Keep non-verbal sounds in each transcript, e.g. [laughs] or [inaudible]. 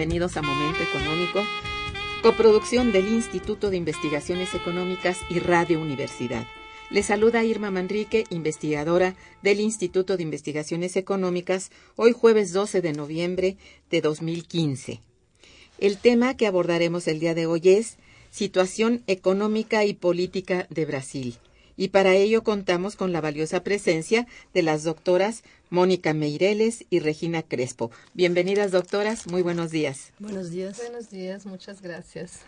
Bienvenidos a Momento Económico, coproducción del Instituto de Investigaciones Económicas y Radio Universidad. Les saluda Irma Manrique, investigadora del Instituto de Investigaciones Económicas, hoy jueves 12 de noviembre de 2015. El tema que abordaremos el día de hoy es Situación económica y política de Brasil y para ello contamos con la valiosa presencia de las doctoras Mónica Meireles y Regina Crespo. Bienvenidas, doctoras. Muy buenos días. Buenos días. Buenos días, muchas gracias.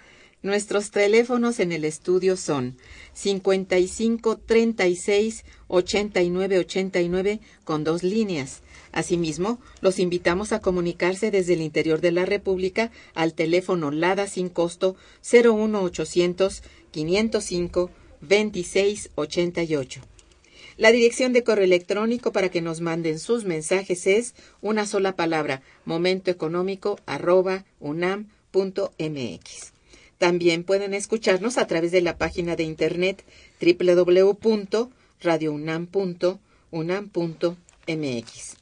Nuestros teléfonos en el estudio son 55 36 89 89 con dos líneas. Asimismo, los invitamos a comunicarse desde el interior de la República al teléfono LADA sin costo 01800 505 2688. La dirección de correo electrónico para que nos manden sus mensajes es una sola palabra, momentoeconómico arroba unam.mx. También pueden escucharnos a través de la página de internet www.radiounam.unam.mx.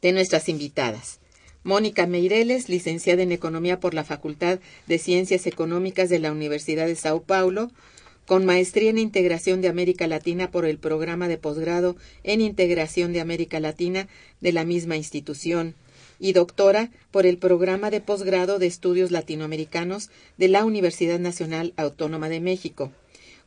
De nuestras invitadas. Mónica Meireles, licenciada en Economía por la Facultad de Ciencias Económicas de la Universidad de Sao Paulo, con maestría en Integración de América Latina por el programa de posgrado en Integración de América Latina de la misma institución y doctora por el programa de posgrado de Estudios Latinoamericanos de la Universidad Nacional Autónoma de México.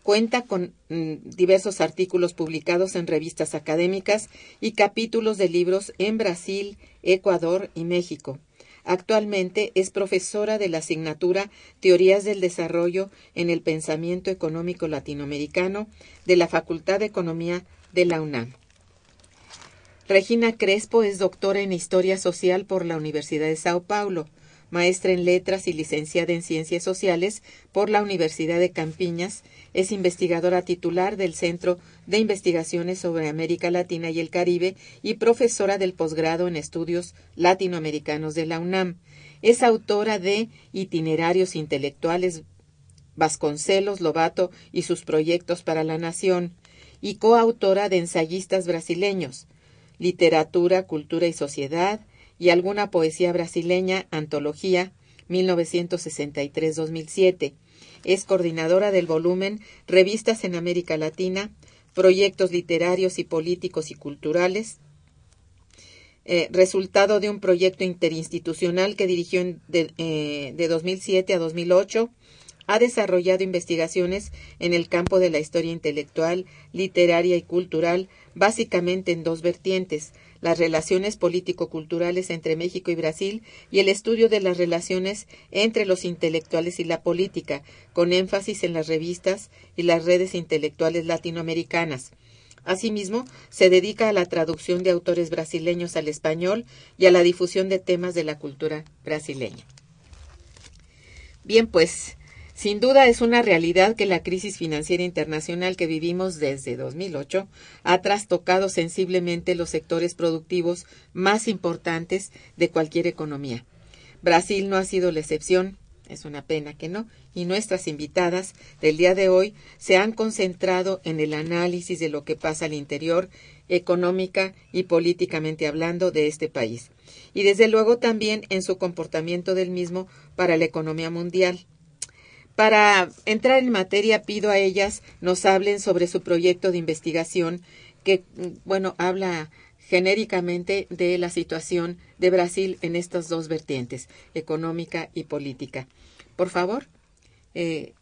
Cuenta con mm, diversos artículos publicados en revistas académicas y capítulos de libros en Brasil, Ecuador y México. Actualmente es profesora de la asignatura Teorías del Desarrollo en el Pensamiento Económico Latinoamericano de la Facultad de Economía de la UNAM. Regina Crespo es doctora en Historia Social por la Universidad de Sao Paulo maestra en letras y licenciada en ciencias sociales por la Universidad de Campiñas, es investigadora titular del Centro de Investigaciones sobre América Latina y el Caribe y profesora del posgrado en estudios latinoamericanos de la UNAM. Es autora de Itinerarios Intelectuales Vasconcelos, Lobato y sus proyectos para la nación, y coautora de Ensayistas brasileños, Literatura, Cultura y Sociedad, y alguna poesía brasileña, Antología, 1963-2007. Es coordinadora del volumen Revistas en América Latina, Proyectos Literarios y Políticos y Culturales, eh, resultado de un proyecto interinstitucional que dirigió de, eh, de 2007 a 2008 ha desarrollado investigaciones en el campo de la historia intelectual, literaria y cultural, básicamente en dos vertientes, las relaciones político-culturales entre México y Brasil y el estudio de las relaciones entre los intelectuales y la política, con énfasis en las revistas y las redes intelectuales latinoamericanas. Asimismo, se dedica a la traducción de autores brasileños al español y a la difusión de temas de la cultura brasileña. Bien, pues sin duda es una realidad que la crisis financiera internacional que vivimos desde 2008 ha trastocado sensiblemente los sectores productivos más importantes de cualquier economía. Brasil no ha sido la excepción, es una pena que no, y nuestras invitadas del día de hoy se han concentrado en el análisis de lo que pasa al interior, económica y políticamente hablando, de este país, y desde luego también en su comportamiento del mismo para la economía mundial. Para entrar en materia, pido a ellas nos hablen sobre su proyecto de investigación que, bueno, habla genéricamente de la situación de Brasil en estas dos vertientes, económica y política. Por favor, eh,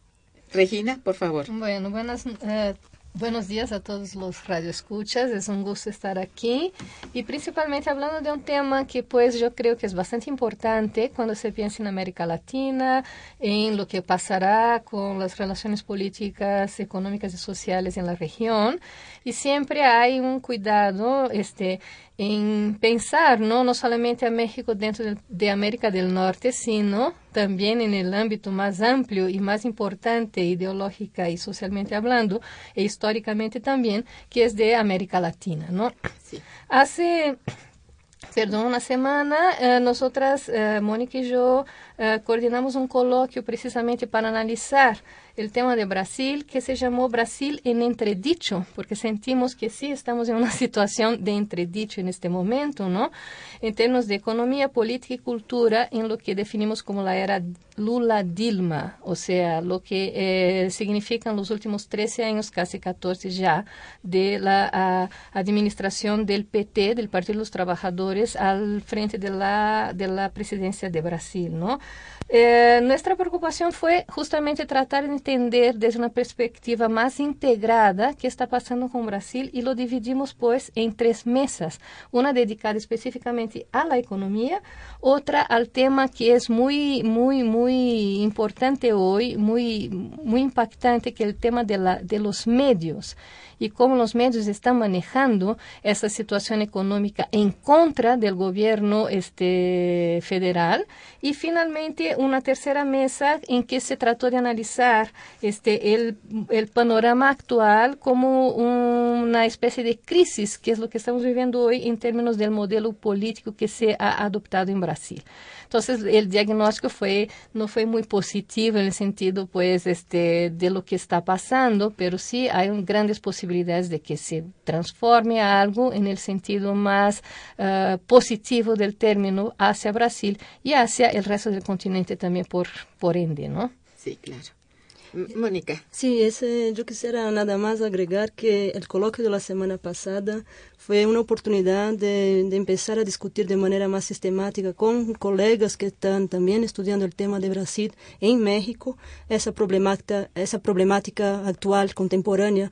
Regina, por favor. Bueno, buenas eh, Buenos días a todos los radioescuchas, es un gusto estar aquí y principalmente hablando de un tema que pues yo creo que es bastante importante cuando se piensa en América Latina, en lo que pasará con las relaciones políticas, económicas y sociales en la región. Y siempre hay un cuidado este en pensar ¿no? no solamente a México dentro de, de, América del Norte, sino también en el ámbito más amplio y más importante ideológica y socialmente hablando, e históricamente también, que es de América Latina. ¿no? Sí. Hace perdón, una semana, eh, nosotras, eh, Mónica y yo, eh, coordinamos un coloquio precisamente para analizar el tema de Brasil, que se llamó Brasil en entredicho, porque sentimos que sí estamos en una [laughs] situación de entredicho en este momento, ¿no? En términos de economía, política y cultura, en lo que definimos como la era Lula-Dilma, o sea, lo que eh, significan los últimos 13 años, casi 14 ya, de la administración del PT, del Partido de los Trabajadores, al frente de la, de la presidencia de Brasil, ¿no? Eh, nuestra preocupación fue justamente tratar de entender desde una perspectiva más integrada qué está pasando con Brasil y lo dividimos pues en tres mesas, una dedicada específicamente a la economía, otra al tema que es muy, muy, muy importante hoy, muy, muy impactante, que es el tema de, los medios y cómo los medios están manejando esa situación económica en contra del gobierno este, federal. Y finalmente una tercera mesa en que se trató de analizar este, el, el panorama actual como una especie de crisis, que es lo que estamos viviendo hoy en términos del modelo político que se ha adoptado en Brasil. Entonces, el diagnóstico fue, no fue muy positivo en el sentido, pues, este, de lo que está pasando, pero sí hay grandes posibilidades de que se transforme algo en el sentido más uh, positivo del término hacia Brasil y hacia el resto del continente también por, por ende, ¿no? Sí, claro. Mónica. Sí, ese, yo quisiera nada más agregar que el coloquio de la semana pasada fue una oportunidad de, empezar a discutir de manera más sistemática con colegas que están también estudiando el tema de Brasil en México, esa problemática actual, contemporánea.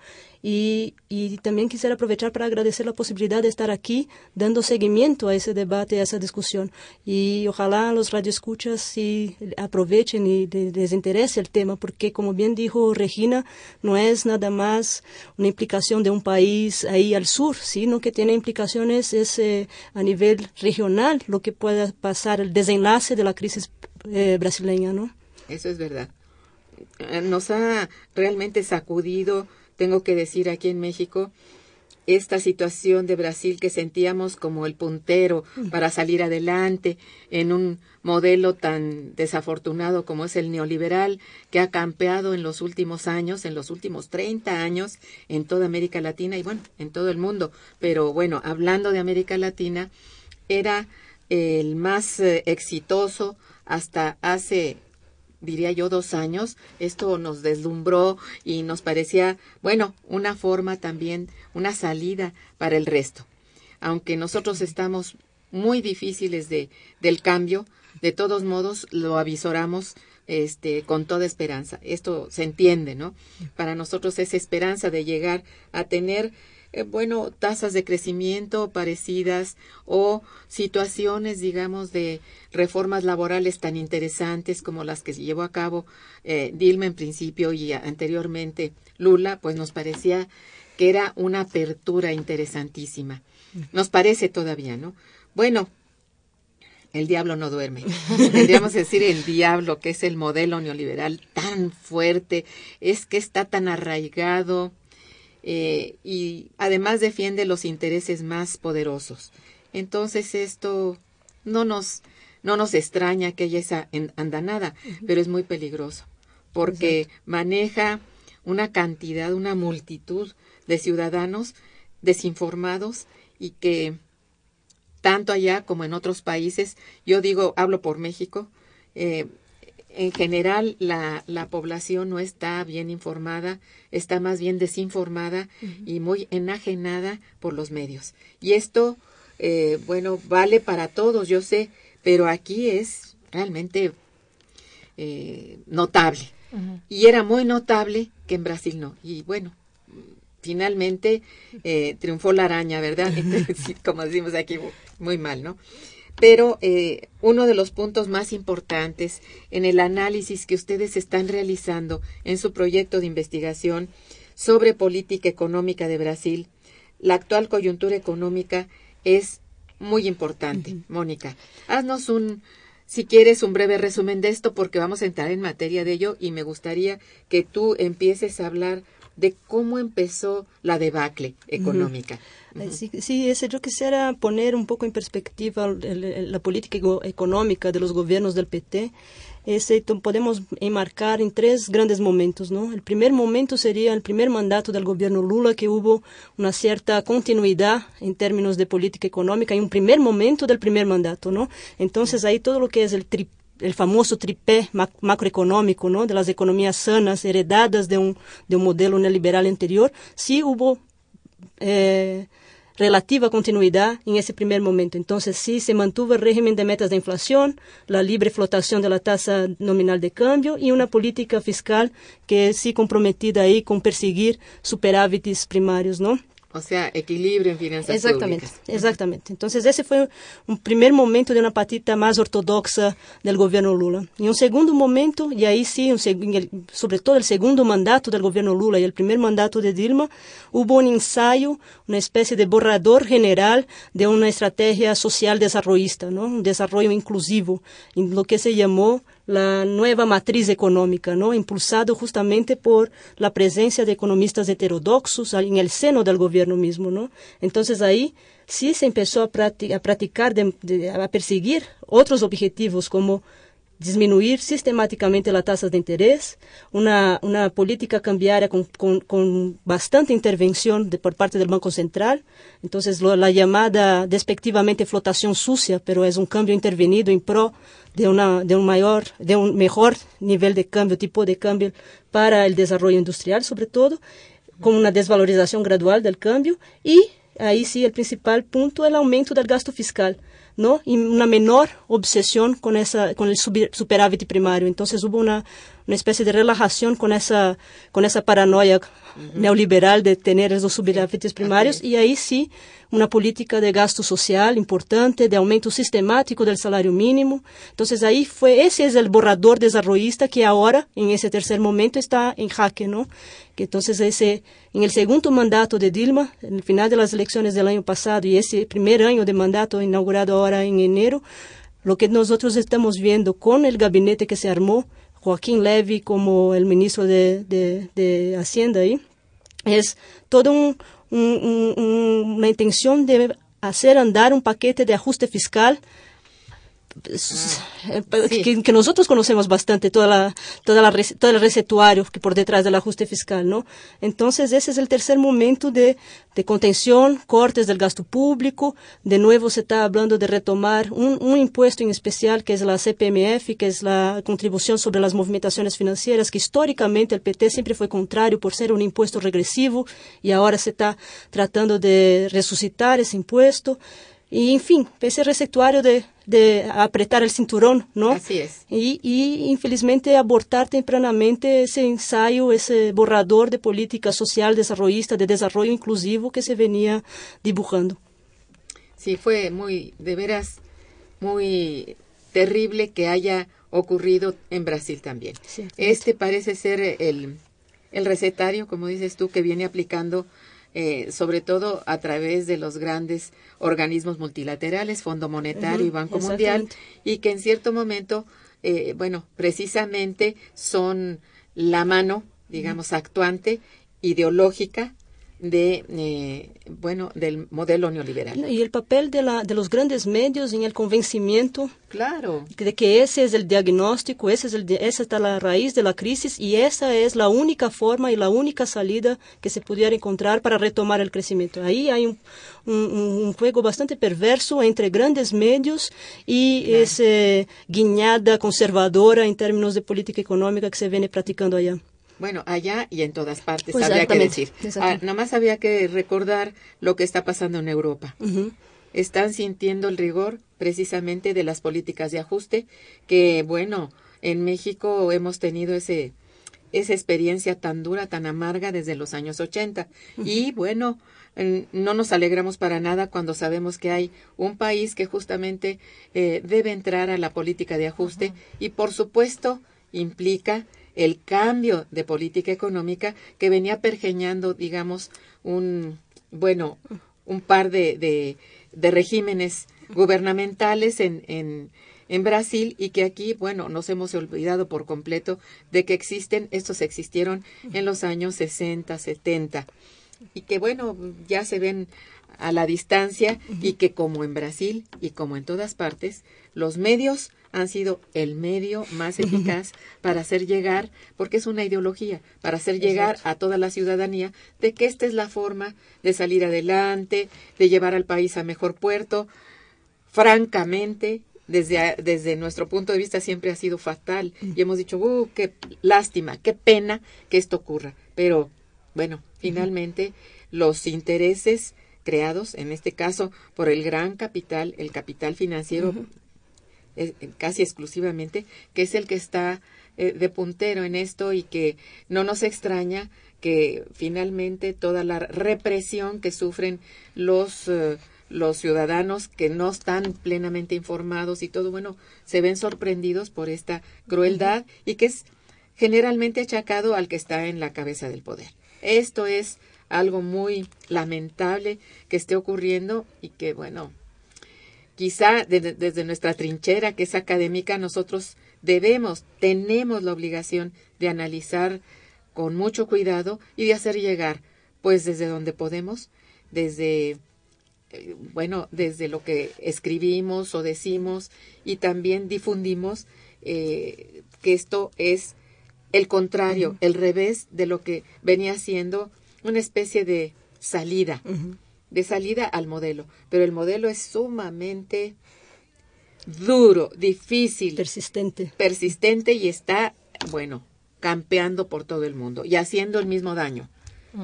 Y, también quisiera aprovechar para agradecer la posibilidad de estar aquí dando seguimiento a ese debate, a esa discusión. Y ojalá los radioescuchas sí aprovechen y les interese el tema, porque como bien dijo Regina, no es nada más una implicación de un país ahí al sur, sino que tiene implicaciones es, eh, a nivel regional lo que pueda pasar, el desenlace de la crisis eh, brasileña, ¿no? Eso es verdad. Nos ha realmente sacudido, tengo que decir, aquí en México, esta situación de Brasil que sentíamos como el puntero para salir adelante en un modelo tan desafortunado como es el neoliberal que ha campeado en los últimos años, en los últimos 30 años en toda América Latina y bueno, en todo el mundo. Pero bueno, hablando de América Latina, era el más eh, exitoso hasta hace diría yo, dos años, esto nos deslumbró y nos parecía, bueno, una forma también, una salida para el resto. Aunque nosotros estamos muy difíciles de, del cambio, de todos modos lo avisoramos este, con toda esperanza. Esto se entiende, ¿no? Para nosotros es esperanza de llegar a tener eh, bueno, tasas de crecimiento parecidas o situaciones, digamos, de reformas laborales tan interesantes como las que se llevó a cabo eh, Dilma en principio y anteriormente Lula, pues nos parecía que era una apertura interesantísima. Nos parece todavía, ¿no? Bueno, el diablo no duerme. [laughs] Tendríamos que decir el diablo, que es el modelo neoliberal tan fuerte, es que está tan arraigado eh, y además defiende los intereses más poderosos. Entonces esto no nos, no nos extraña que haya esa andanada, pero es muy peligroso porque maneja una cantidad, una multitud de ciudadanos desinformados y que tanto allá como en otros países, yo digo, hablo por México, eh, en general la, la, población no está bien informada, está más bien desinformada y muy enajenada por los medios. Y esto, eh, bueno, vale para todos, yo sé, pero aquí es realmente eh, notable. Y era muy notable que en Brasil no. Y bueno, finalmente eh, triunfó la araña, ¿verdad? [laughs] [laughs] Como decimos aquí, muy mal, ¿no? Pero eh, uno de los puntos más importantes en el análisis que ustedes están realizando en su proyecto de investigación sobre política económica de Brasil, la actual coyuntura económica es muy importante. Mónica, haznos un, si quieres, un breve resumen de esto porque vamos a entrar en materia de ello y me gustaría que tú empieces a hablar de cómo empezó la debacle económica. Eh, sí, ese, yo quisiera poner un poco en perspectiva la política económica de los gobiernos del PT. Ese podemos enmarcar en tres grandes momentos, ¿no? El primer momento sería el primer mandato del gobierno Lula, que hubo una cierta continuidad en términos de política económica, y un primer momento del primer mandato, ¿no? Entonces ahí todo lo que es el el famoso tripé macroeconómico, ¿no? De las economías sanas heredadas de un, de un modelo neoliberal anterior, sí hubo eh, relativa continuidad en ese primer momento. Entonces, sí se mantuvo el régimen de metas de inflación, la libre flotación de la tasa nominal de cambio y una política fiscal que sí comprometida ahí con perseguir superávites primarios, ¿no? O sea, equilibrio en finanzas exactamente, Exactamente. Entonces, ese fue un primer momento de una patita más ortodoxa del gobierno Lula. Y un segundo momento, y ahí sí, un sobre todo el segundo mandato del gobierno Lula y el primer mandato de Dilma, hubo un ensayo, una especie de borrador general de una estrategia social desarrollista, ¿no? un desarrollo inclusivo, en lo que se llamó la nueva matriz económica, ¿no? impulsado justamente por la presencia de economistas heterodoxos en el seno del gobierno mismo. ¿no? Entonces ahí sí se empezó a, practicar, a perseguir otros objetivos como disminuir sistemáticamente las tasas de interés, una, una política cambiaria con, con, bastante intervención de, por parte del Banco Central, entonces lo, la llamada despectivamente flotación sucia, pero es un cambio intervenido en pro de, una, de un mayor, de un mejor nivel de cambio, tipo de cambio para el desarrollo industrial sobre todo, con una desvalorización gradual del cambio y ahí sí el principal punto es el aumento del gasto fiscal. ¿No? Y una menor obsesión con, esa, con el superávit primario. Entonces hubo una, una especie de relajación con esa, con esa paranoia neoliberal de tener esos superávites primarios y ahí sí una política de gasto social importante, de aumento sistemático del salario mínimo. Entonces ahí fue, ese es el borrador desarrollista que ahora, en ese tercer momento, está en jaque, ¿no? Que entonces ese, en el segundo mandato de Dilma, en el final de las elecciones del año pasado y ese primer año de mandato inaugurado ahora en enero, lo que nosotros estamos viendo con el gabinete que se armó, Joaquín Levy como el ministro de, de, de Hacienda ahí, es todo un, una intención de hacer andar un paquete de ajuste fiscal Ah, que, nosotros conocemos bastante toda la, toda la, todo el recetuario que por detrás del ajuste fiscal, ¿no? Entonces ese es el tercer momento de, de contención, cortes del gasto público, de nuevo se está hablando de retomar un, un impuesto en especial que es la CPMF, que es la contribución sobre las movimentaciones financieras, que históricamente el PT siempre fue contrario por ser un impuesto regresivo y ahora se está tratando de resucitar ese impuesto. Y, en fin, ese recetuario de, de apretar el cinturón, ¿no? Así es. Y, y, infelizmente, abortar tempranamente ese ensayo, ese borrador de política social desarrollista, de desarrollo inclusivo que se venía dibujando. Sí, fue muy, de veras, muy terrible que haya ocurrido en Brasil también. este parece ser el, el recetario, como dices tú, que viene aplicando eh, sobre todo a través de los grandes organismos multilaterales, Fondo Monetario y Banco Mundial, y que en cierto momento, eh, bueno, precisamente son la mano, digamos, actuante, ideológica de eh, bueno del modelo neoliberal. Y el papel de, la, de los grandes medios en el convencimiento claro. de que ese es el diagnóstico ese es el, esa está la raíz de la crisis y esa es la única forma y la única salida que se pudiera encontrar para retomar el crecimiento. Ahí hay un, un, juego bastante perverso entre grandes medios y esa guiñada conservadora en términos de política económica que se viene practicando allá bueno, allá y en todas partes, habría que decir. Ah, nada más había que recordar lo que está pasando en Europa. Están sintiendo el rigor precisamente de las políticas de ajuste, que bueno, en México hemos tenido ese esa experiencia tan dura, tan amarga desde los años 80. Y bueno, no nos alegramos para nada cuando sabemos que hay un país que justamente eh, debe entrar a la política de ajuste y por supuesto implica el cambio de política económica que venía pergeñando, digamos, un, bueno, un par de, de, regímenes gubernamentales en, en, en Brasil y que aquí, bueno, nos hemos olvidado por completo de que existen, estos existieron en los años 60, 70 y que, bueno, ya se ven a la distancia y que como en Brasil y como en todas partes, los medios han sido el medio más eficaz para hacer llegar, porque es una ideología, para hacer llegar a toda la ciudadanía de que esta es la forma de salir adelante, de llevar al país a mejor puerto. Francamente, desde, desde nuestro punto de vista siempre ha sido fatal y hemos dicho, uh, qué lástima, qué pena que esto ocurra. Pero, bueno, finalmente los intereses creados, en este caso, por el gran capital, el capital financiero casi exclusivamente, que es el que está eh, de puntero en esto y que no nos extraña que finalmente toda la represión que sufren los eh, los ciudadanos que no están plenamente informados y todo bueno se ven sorprendidos por esta crueldad y que es generalmente achacado al que está en la cabeza del poder. Esto es algo muy lamentable que esté ocurriendo y que bueno Quizá desde nuestra trinchera, que es académica, nosotros debemos, tenemos la obligación de analizar con mucho cuidado y de hacer llegar, pues desde donde podemos, desde, eh, bueno, desde lo que escribimos o decimos y también difundimos eh, que esto es el contrario, el revés de lo que venía siendo una especie de salida de salida al modelo, pero el modelo es sumamente duro, difícil, persistente, persistente y está, bueno, campeando por todo el mundo y haciendo el mismo daño,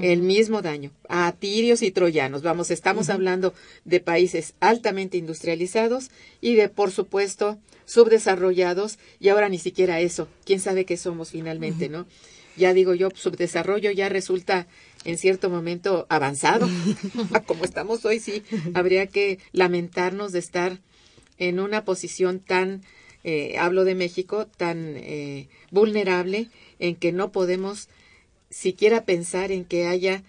el mismo daño a tirios y troyanos. Vamos, estamos hablando de países altamente industrializados y de, por supuesto, subdesarrollados y ahora ni siquiera eso. ¿Quién sabe qué somos finalmente, no? Ya digo yo, subdesarrollo ya resulta en cierto momento avanzado. [laughs] [laughs] Como estamos hoy, sí, habría que lamentarnos de estar en una posición tan, eh, hablo de México, tan eh, vulnerable en que no podemos siquiera pensar en que haya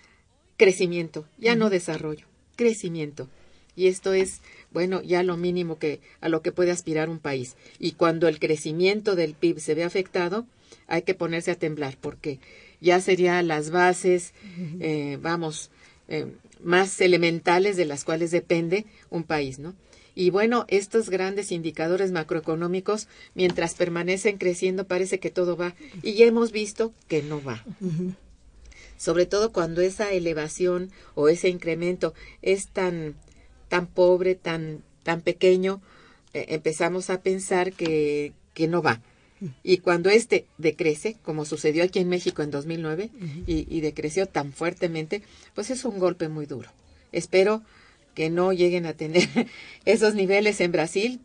crecimiento, ya no desarrollo, crecimiento. Y esto es, bueno, ya lo mínimo que a lo que puede aspirar un país. Y cuando el crecimiento del PIB se ve afectado, hay que ponerse a temblar porque ya serían las bases, eh, vamos, eh, más elementales de las cuales depende un país, ¿no? Y bueno, estos grandes indicadores macroeconómicos, mientras permanecen creciendo, parece que todo va. Y ya hemos visto que no va. Sobre todo cuando esa elevación o ese incremento es tan, tan pobre, tan, tan pequeño, eh, empezamos a pensar que, que no va. Y cuando este decrece, como sucedió aquí en México en 2009, y, y decreció tan fuertemente, pues es un golpe muy duro. Espero que no lleguen a tener [laughs] esos niveles en Brasil.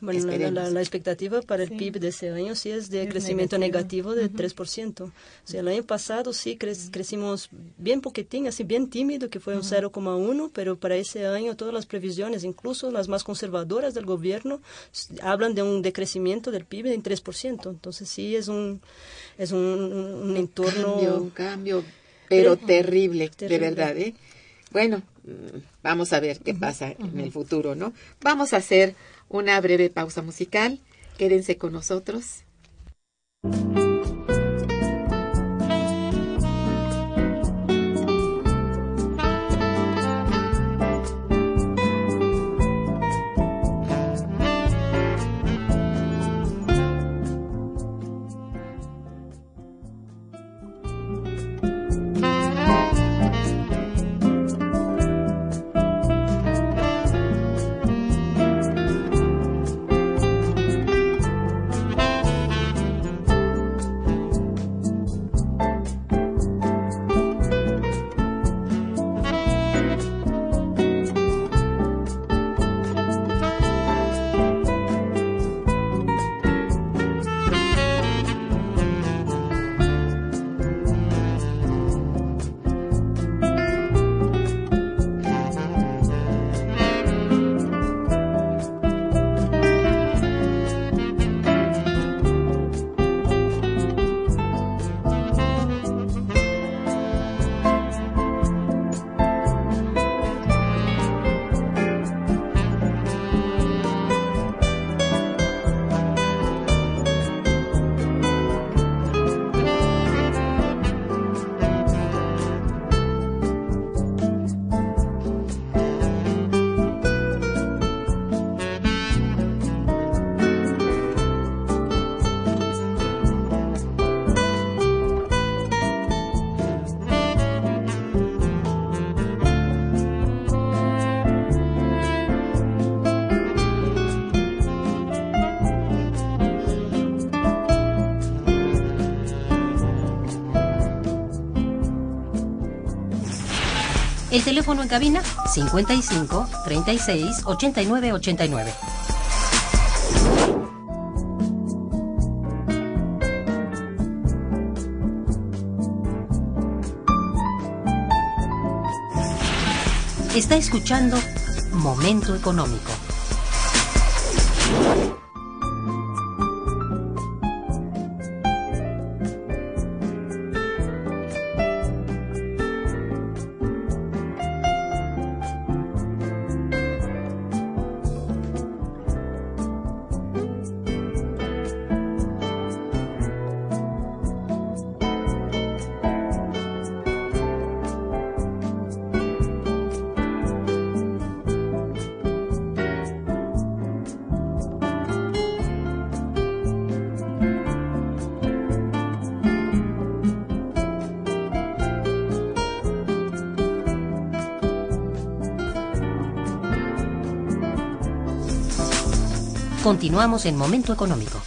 Bueno, la, Esperemos. la- la expectativa para el Sí. PIB de este año sí es de Es crecimiento negativo. negativo, de 3%. O sea, el año pasado sí cre- crecimos bien poquitín, así bien tímido, que fue un 0,1, pero para ese año todas las previsiones, incluso las más conservadoras del gobierno, hablan de un decrecimiento del PIB en 3%. Entonces sí es un, es un, un- un entorno... Cambio, un cambio, pero Pero- terrible, de verdad, ¿eh? Bueno, mm, vamos a ver qué pasa en el futuro, ¿no? Vamos a hacer una breve pausa musical. Quédense con nosotros. Teléfono en cabina 55 36 89 89. Está escuchando Momento Económico. Continuamos en Momento Económico.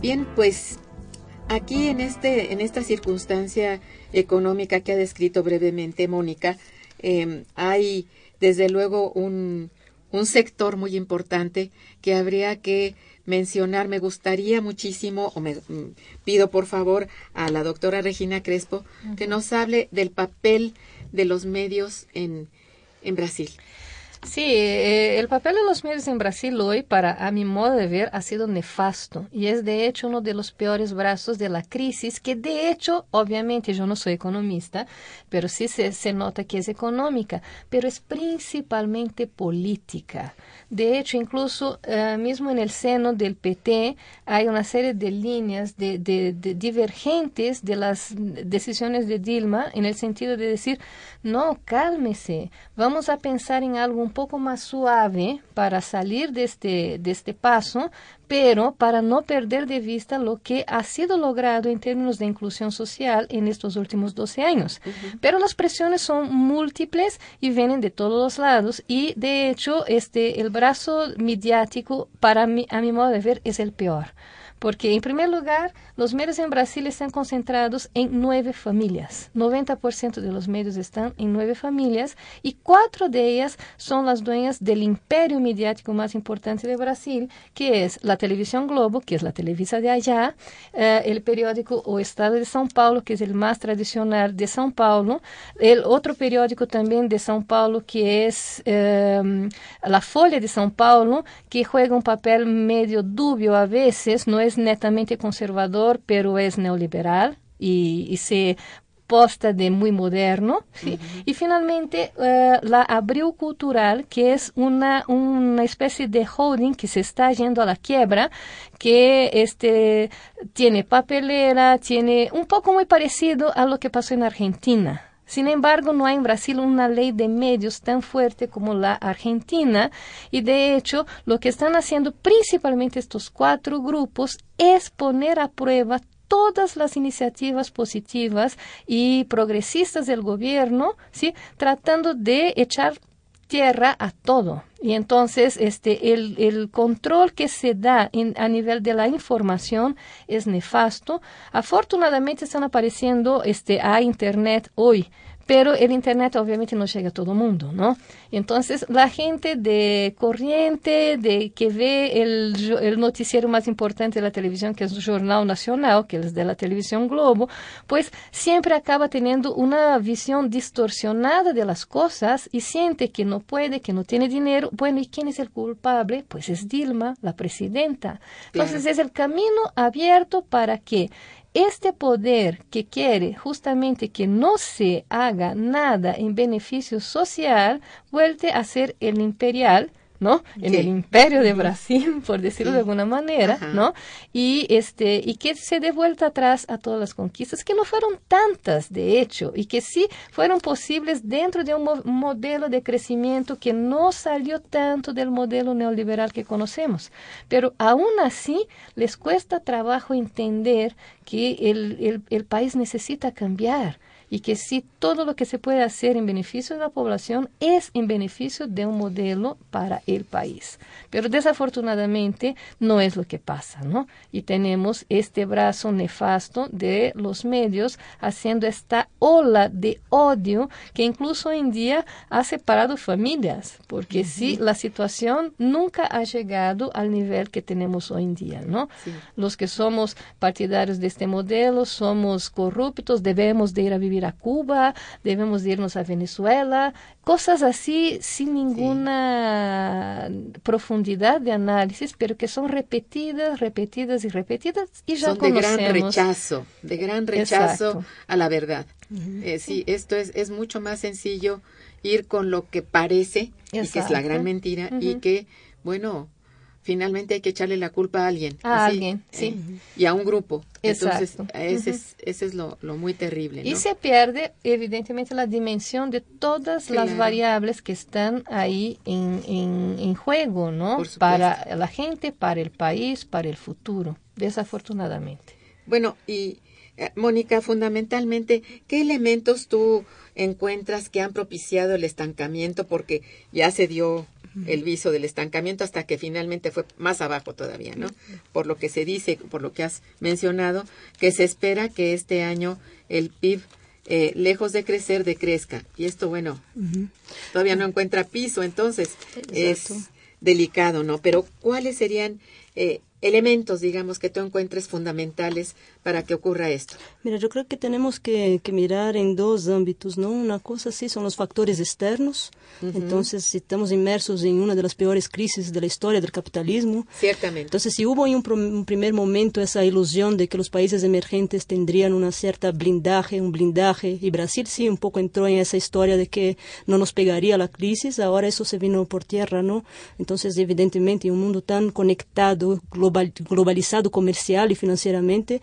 Bien, pues aquí en este, en esta circunstancia económica que ha descrito brevemente Mónica, eh, hay desde luego un, un sector muy importante que habría que mencionar. Me gustaría muchísimo, o me mm, pido por favor a la doctora Regina Crespo que nos hable del papel de los medios en, en Brasil. Sí, eh, el papel de los medios en Brasil hoy, para a mi modo de ver, ha sido nefasto y es de hecho uno de los peores brazos de la crisis, que de hecho, obviamente yo no soy economista, pero sí se, se nota que es económica, pero es principalmente política. De hecho, incluso uh, mismo en el seno del PT hay una serie de líneas de, de, de divergentes de las decisiones de Dilma en el sentido de decir, no, cálmese, vamos a pensar en algo un poco más suave para salir de este, de este paso, pero para no perder de vista lo que ha sido logrado en términos de inclusión social en estos últimos 12 años. Uh -huh. Pero las presiones son múltiples y vienen de todos los lados y de hecho este, el brazo mediático para mí, a mi modo de ver es el peor. Porque, en primer lugar, los medios en Brasil están concentrados en nueve familias. 90% de los medios están en nueve familias y cuatro de ellas son las dueñas del imperio mediático más importante de Brasil, que es la televisión Globo, que es la televisa de allá, eh, el periódico O Estado de São Paulo, que es el más tradicional de São Paulo, el otro periódico también de São Paulo, que es eh, la Folha de São Paulo, que juega un papel medio dubio a veces, no es netamente conservador, pero es neoliberal y, y se posta de muy moderno. ¿sí? Uh -huh. Y finalmente uh, la Abril Cultural, que es una, una especie de holding que se está yendo a la quiebra, que este, tiene papelera, tiene un poco muy parecido a lo que pasó en Argentina. Sin embargo, no hay en Brasil una ley de medios tan fuerte como la argentina y de hecho lo que están haciendo principalmente estos cuatro grupos es poner a prueba todas las iniciativas positivas y progresistas del gobierno, ¿sí? tratando de echar tierra a todo. Y entonces este, el, el control que se da a nivel de la información es nefasto. Afortunadamente están apareciendo este, a Internet hoy pero el Internet obviamente no llega a todo el mundo, ¿no? Entonces, la gente de corriente, de que ve el, el, noticiero más importante de la televisión, que es el Jornal Nacional, que es de la televisión Globo, pues siempre acaba teniendo una visión distorsionada de las cosas y siente que no puede, que no tiene dinero. Bueno, ¿y quién es el culpable? Pues es Dilma, la presidenta. Entonces, es el camino abierto para que este poder que quiere justamente que no se haga nada en beneficio social, vuelve a ser el imperial, ¿no? En el imperio de Brasil, [laughs] por decirlo sí. de alguna manera, Ajá. ¿no? Y este y que se dé vuelta atrás a todas las conquistas que no fueron tantas, de hecho, y que sí fueron posibles dentro de un mo modelo de crecimiento que no salió tanto del modelo neoliberal que conocemos. Pero aún así les cuesta trabajo entender que el, el, el país necesita cambiar y que si todo lo que se puede hacer en beneficio de la población es en beneficio de un modelo para el país. Pero desafortunadamente no es lo que pasa, ¿no? Y tenemos este brazo nefasto de los medios haciendo esta ola de odio que incluso hoy en día ha separado familias, porque uh -huh. sí, la situación nunca ha llegado al nivel que tenemos hoy en día, ¿no? Sí. Los que somos partidarios de este modelo somos corruptos, debemos de ir a vivir a Cuba, debemos de irnos a Venezuela, cosas así sin ninguna sí. profundidad de análisis, pero que son repetidas, repetidas y repetidas y ya son conocemos. de gran rechazo, de gran rechazo Exacto. a la verdad. Uh -huh. eh, sí, esto es, es mucho más sencillo ir con lo que parece Exacto. y que es la gran mentira uh -huh. y que, bueno, finalmente hay que echarle la culpa a alguien. A así, alguien, sí. Eh, y a un grupo. Exacto. Entonces, ese, uh -huh. es, ese es lo, lo muy terrible. ¿no? Y se pierde, evidentemente, la dimensión de todas claro. las variables que están ahí en, en, en juego, ¿no? Para la gente, para el país, para el futuro, desafortunadamente. Bueno, y eh, Mónica, fundamentalmente, ¿qué elementos tú encuentras que han propiciado el estancamiento? Porque ya se dio el viso del estancamiento hasta que finalmente fue más abajo todavía, ¿no? Por lo que se dice, por lo que has mencionado, que se espera que este año el PIB, eh, lejos de crecer, decrezca. Y esto, bueno, uh -huh. todavía no encuentra piso, entonces Exacto. es delicado, ¿no? Pero ¿cuáles serían eh, elementos, digamos, que tú encuentres fundamentales para que ocurra esto? Mira, yo creo que tenemos que, que mirar en dos ámbitos, ¿no? Una cosa sí son los factores externos. Entonces, si estamos inmersos en una de las peores crisis de la historia del capitalismo. Ciertamente. Entonces, si hubo en un, un primer momento esa ilusión de que los países emergentes tendrían una cierta blindaje, un blindaje, y Brasil sí un poco entró en esa historia de que no nos pegaría la crisis, ahora eso se vino por tierra, ¿no? Entonces, evidentemente, en un mundo tan conectado, global- globalizado comercial y financieramente,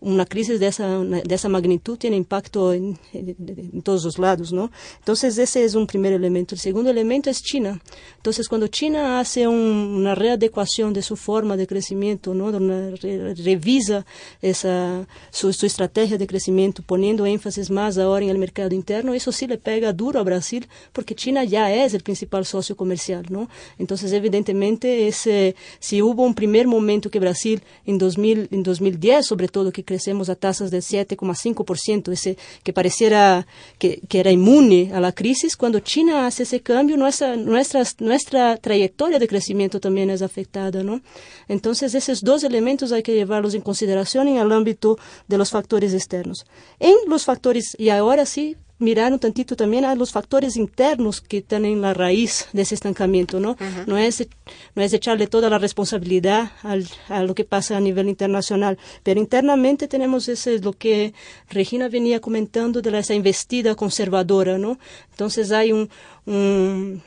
una crisis de esa, de esa magnitud tiene impacto en, en- en todos los lados, ¿no? Entonces, ese es un primer elemento. El segundo elemento es China. Entonces, cuando China hace un- una readecuación de su forma de crecimiento, ¿no? Una re- revisa esa, su, su estrategia de crecimiento, poniendo énfasis más ahora en el mercado interno, eso sí le pega duro a Brasil, porque China ya es el principal socio comercial, ¿no? Entonces, evidentemente, ese, si hubo un primer momento que Brasil, en, 2000, en 2010, sobre todo, que crecemos a tasas de 7,5%, ese que pareciera que, que era inmune a la crisis, cuando China hace ese cambio, nuestra, nuestra, nuestra trayectoria de crecimiento también es afectada, ¿no? Entonces, esos dos elementos hay que llevarlos en consideración en el ámbito de los factores externos. En los factores, y ahora sí, mirar un tantito también a los factores internos que están en la raíz de ese estancamiento, ¿no? No es, no es echarle toda la responsabilidad al, a lo que pasa a nivel internacional, pero internamente tenemos ese, lo que Regina venía comentando de la, esa investida conservadora, ¿no? Entonces hay un, un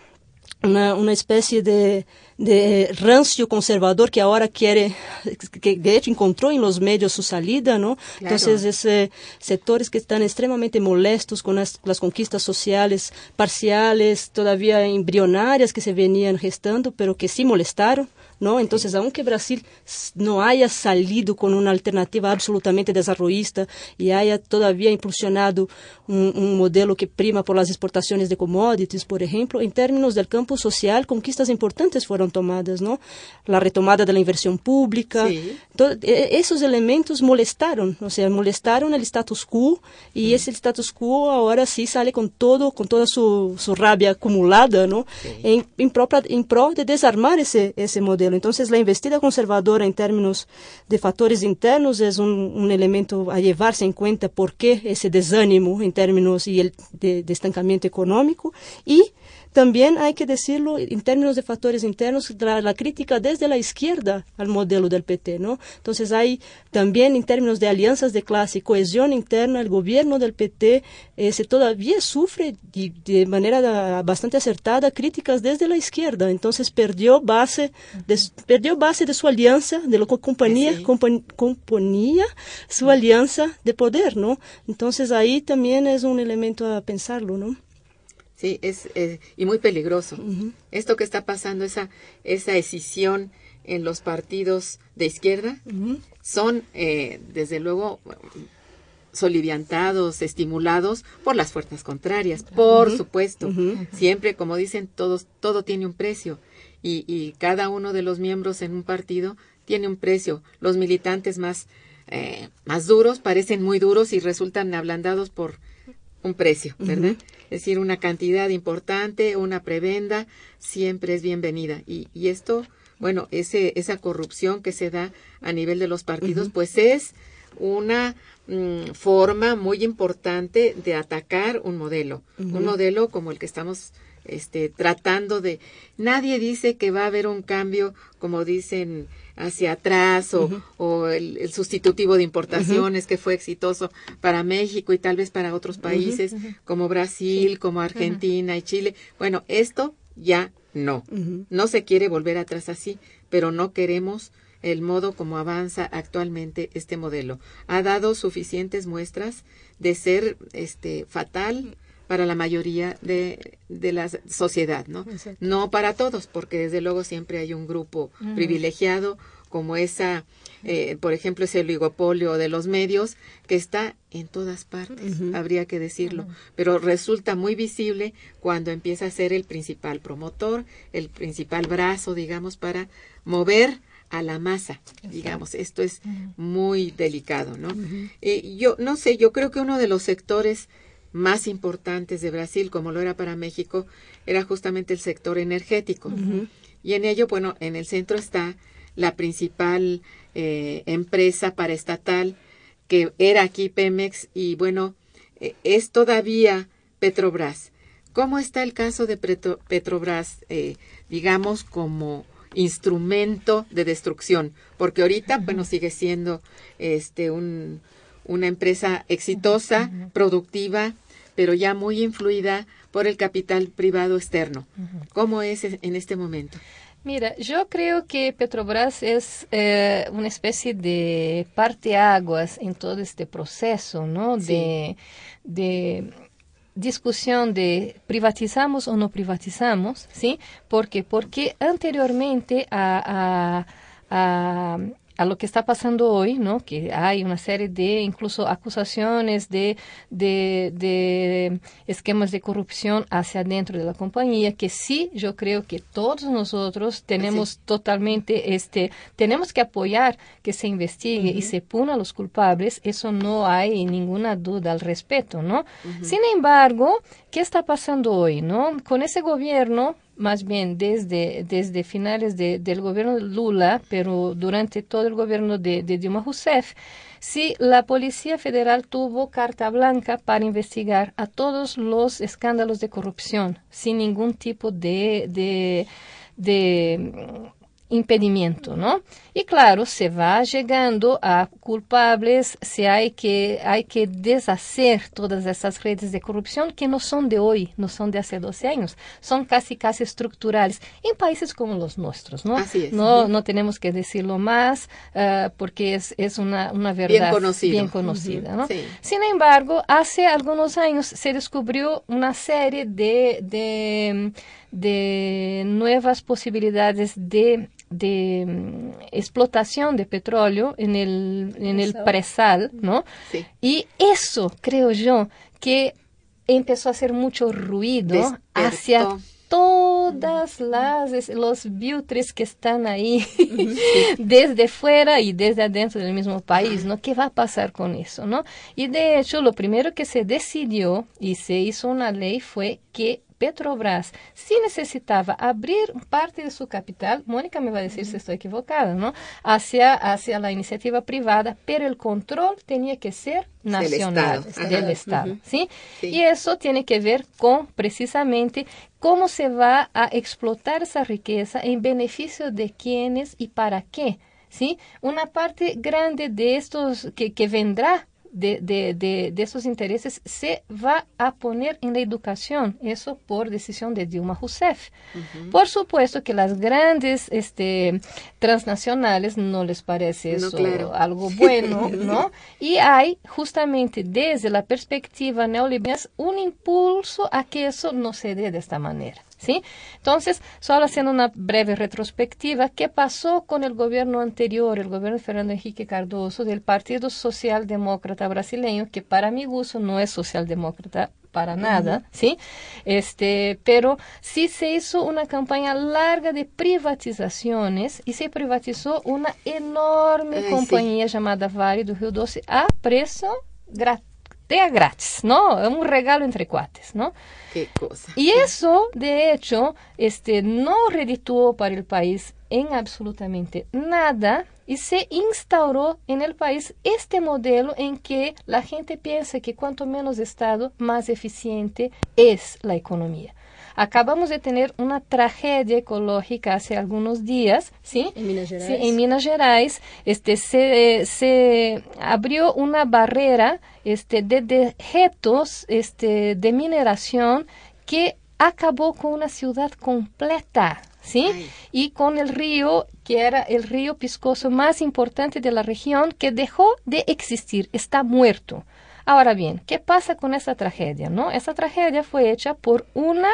una, una especie de, de rancio conservador que ahora quiere, que de hecho encontró en los medios su salida, ¿no? Claro. Entonces, ese, sectores que están extremadamente molestos con las, las conquistas sociales parciales, todavía embrionarias que se venían gestando, pero que sí molestaron. ¿No? Entonces, aunque Brasil no haya salido con una alternativa absolutamente desarrollista y haya todavía impulsionado un, un modelo que prima por las exportaciones de commodities, por ejemplo, en términos del campo social, conquistas importantes fueron tomadas, ¿no? La retomada de la inversión pública, Sí. e- esos elementos molestaron, o sea, molestaron el status quo y ese status quo ahora sí sale con todo, con toda su, su rabia acumulada, ¿no? En, en, propia- en pro de desarmar ese, ese modelo. Entonces, la investida conservadora en términos de factores internos un, un elemento a llevarse en cuenta por qué ese desánimo en términos y de, de estancamiento económico y también hay que decirlo en términos de factores internos, la, la, crítica desde la izquierda al modelo del PT, ¿no? Entonces hay también en términos de alianzas de clase y cohesión interna, el gobierno del PT eh, se todavía sufre de, de, manera bastante acertada críticas desde la izquierda, entonces perdió base de, perdió base de su alianza, de lo que compañía, sí. compa, componía su alianza de poder, ¿no? Entonces ahí también es un elemento a pensarlo, ¿no? Sí, es, eh, y muy peligroso. Uh -huh. Esto que está pasando, esa, esa escisión en los partidos de izquierda, uh -huh. son, eh, desde luego, soliviantados, estimulados por las fuerzas contrarias, por uh -huh. supuesto. Siempre, como dicen todos, todo tiene un precio. Y, y, cada uno de los miembros en un partido tiene un precio. Los militantes más, eh, más duros parecen muy duros y resultan ablandados por un precio, ¿verdad? Es decir, una cantidad importante, una prebenda, siempre es bienvenida. Y, y esto, bueno, ese, esa corrupción que se da a nivel de los partidos, uh -huh. pues es una mm, forma muy importante de atacar un modelo, uh -huh. un modelo como el que estamos este, tratando de... Nadie dice que va a haber un cambio, como dicen, hacia atrás o, uh -huh. o el, el, sustitutivo de importaciones uh -huh. que fue exitoso para México y tal vez para otros países uh -huh. como Brasil, como Argentina y Chile. Bueno, esto ya no. No se quiere volver atrás así, pero no queremos el modo como avanza actualmente este modelo. Ha dado suficientes muestras de ser este fatal para la mayoría de, de la sociedad, ¿no? Exacto. No para todos, porque desde luego siempre hay un grupo uh -huh. privilegiado, como esa, eh, por ejemplo, ese oligopolio de los medios, que está en todas partes, uh -huh. habría que decirlo, uh -huh. pero resulta muy visible cuando empieza a ser el principal promotor, el principal brazo, digamos, para mover a la masa, digamos, esto es muy delicado, ¿no? Eh, yo no sé, yo creo que uno de los sectores más importantes de Brasil, como lo era para México, era justamente el sector energético. Uh -huh. Y en ello, bueno, en el centro está la principal eh, empresa paraestatal que era aquí Pemex y bueno, eh, es todavía Petrobras. ¿Cómo está el caso de Petrobras, eh, digamos, como instrumento de destrucción? Porque ahorita, bueno, sigue siendo este un, una empresa exitosa, productiva, pero ya muy influida por el capital privado externo. ¿Cómo es en este momento? Mira, yo creo que Petrobras es eh, una especie de parteaguas en todo este proceso, ¿no? De, de discusión de privatizamos o no privatizamos, ¿sí? Porque, porque anteriormente a, a, a a lo que está pasando hoy, ¿no? Que hay una serie de incluso acusaciones de, de, de, esquemas de corrupción hacia dentro de la compañía, que sí, yo creo que todos nosotros tenemos totalmente, este, tenemos que apoyar que se investigue y se puna a los culpables, eso no hay ninguna duda al respecto, ¿no? Sin embargo, ¿qué está pasando hoy, no? Con ese gobierno más bien desde, desde finales de, del gobierno de Lula, pero durante todo el gobierno de, Dilma Rousseff, sí, la Policía Federal tuvo carta blanca para investigar a todos los escándalos de corrupción sin ningún tipo de, de, de impedimento, ¿no? Y claro, se va llegando a culpables, se hay que, hay que deshacer todas esas redes de corrupción que no son de hoy, no son de hace 12 años, son casi, casi estructurales en países como los nuestros, ¿no? Así es. No, no tenemos que decirlo más uh, porque es, es una, una verdad bien, bien conocida, ¿no? Sí. Sin embargo, hace algunos años se descubrió una serie de, de, de nuevas posibilidades de de um, explotación de petróleo en el, en el presal, ¿no? Sí. Y eso, creo yo, que empezó a hacer mucho ruido Despertó. hacia todas las los buitres que están ahí [laughs] desde fuera y desde adentro del mismo país, ¿no? ¿Qué va a pasar con eso, no? Y de hecho, lo primero que se decidió y se hizo una ley fue que Petrobras, si necesitaba abrir parte de su capital, Mónica me va a decir si estoy equivocada, ¿no? Hacia, hacia la iniciativa privada, pero el control tenía que ser nacional, Estado. del. Estado, ¿sí? Sí. Y eso tiene que ver con precisamente cómo se va a explotar esa riqueza en beneficio de quiénes y para qué, ¿sí? Una parte grande de estos que, que vendrá de, de, de, de, esos intereses se va a poner en la educación, eso por decisión de Dilma Rousseff. Uh -huh. Por supuesto que las grandes este, transnacionales no les parece eso no, claro. algo [laughs] bueno, ¿no? Y hay justamente desde la perspectiva neoliberal un impulso a que eso no se dé de esta manera. ¿Sí? Entonces, solo haciendo una breve retrospectiva, ¿qué pasó con el gobierno anterior, el gobierno de Fernando Henrique Cardoso, del Partido Socialdemócrata Brasileño, que para mi gusto no es socialdemócrata para nada, uh -huh. ¿sí? Este, pero sí se hizo una campaña larga de privatizaciones y se privatizó una enorme Ay, compañía sí. llamada Vale do Rio Doce a preço grátis grátis, ¿no? Un regalo entre cuates, ¿no? Qué cosa. Y eso, de hecho, este, no redituó para el país en absolutamente nada y se instauró en el país este modelo en que la gente piensa que cuanto menos Estado, más eficiente es la economía. Acabamos de tener una tragedia ecológica hace algunos días, ¿sí? En Minas Gerais. Sí, en Minas Gerais este, se, se abrió una barrera este, de dejetos este, de mineración que acabó con una ciudad completa. ¿Sí? Ay. Y con el río, que era el río piscoso más importante de la región, que dejó de existir, está muerto. Ahora bien, ¿qué pasa con esa tragedia? ¿no? Esa tragedia fue hecha por una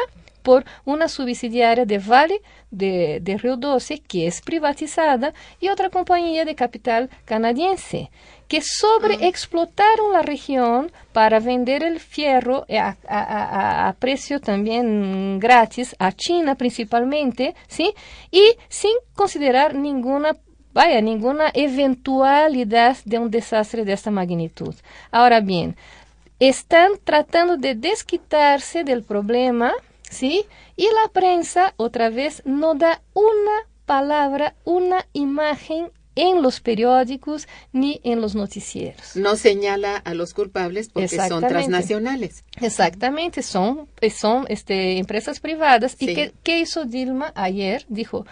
por una subsidiaria de Vale de, de, Rio Doce, que es privatizada, y otra compañía de capital canadiense, que sobreexplotaron la región para vender el fierro a, a, a, a, precio también gratis a China principalmente, ¿sí? Y sin considerar ninguna vaya, ninguna eventualidad de un desastre de esta magnitud. Ahora bien, están tratando de desquitarse del problema, ¿sí? Y la prensa, otra vez, no da una palabra, una imagen en los periódicos ni en los noticieros. No señala a los culpables porque son transnacionales. Exactamente, son, eh, son este, empresas privadas. Sí. ¿Y qué, qué hizo Dilma ayer? Dijo,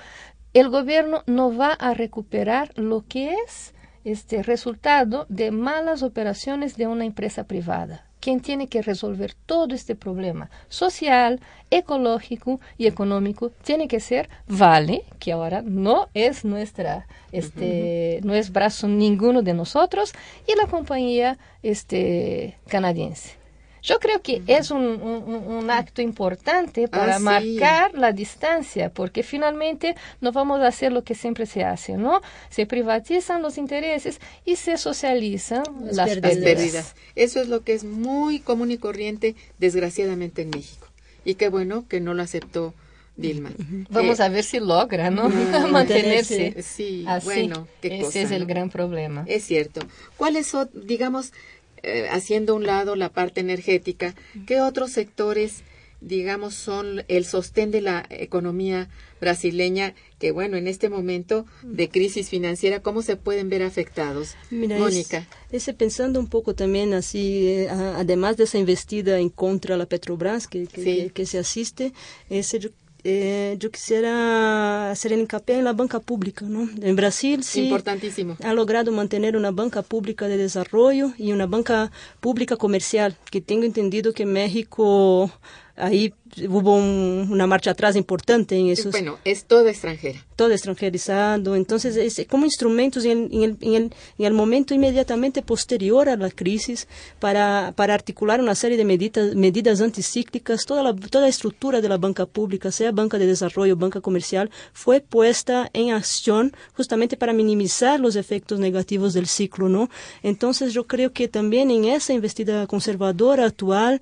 el gobierno no va a recuperar lo que es este resultado de malas operaciones de una empresa privada. Quien tiene que resolver todo este problema social, ecológico y económico tiene que ser Vale, que ahora no es nuestra, este, no es brazo ninguno de nosotros, y la compañía este, canadiense. Yo creo que es un, un- un- un acto importante para Ah, sí. marcar la distancia, porque finalmente no vamos a hacer lo que siempre se hace, ¿no? Se privatizan los intereses y se socializan Las las, pérdidas. Las pérdidas. pérdidas. Eso es lo que es muy común y corriente, desgraciadamente, en México. Y qué bueno que no lo aceptó Dilma. Vamos Eh, a ver si logra, ¿no? Mm, [laughs] Mantenerse. Sí, así. bueno, qué Ese cosa, es el ¿no? gran problema. Es cierto. ¿Cuáles son, digamos, eh, haciendo un lado la parte energética, qué otros sectores, digamos, son el sostén de la economía brasileña que, bueno, en este momento de crisis financiera, ¿cómo se pueden ver afectados? Mira, Mónica. ese pensando un poco también así, eh, además de esa investida en contra de la Petrobras que, que, Sí. que- que se asiste, ese eh, yo quisiera hacer hincapié en la banca pública, ¿no? En Brasil sí Importantísimo. ha logrado mantener una banca pública de desarrollo y una banca pública comercial, que tengo entendido que México ahí hubo un- una marcha atrás importante en esos Bueno, es toda extranjera. todo extranjerizado. Entonces, es como instrumentos en el, en el, en el, en el momento inmediatamente posterior a la crisis para, para articular una serie de medidas, medidas anticíclicas, toda la, toda la estructura de la banca pública, sea banca de desarrollo, banca comercial, fue puesta en acción justamente para minimizar los efectos negativos del ciclo, ¿no? Entonces, yo creo que también en esa investida conservadora actual,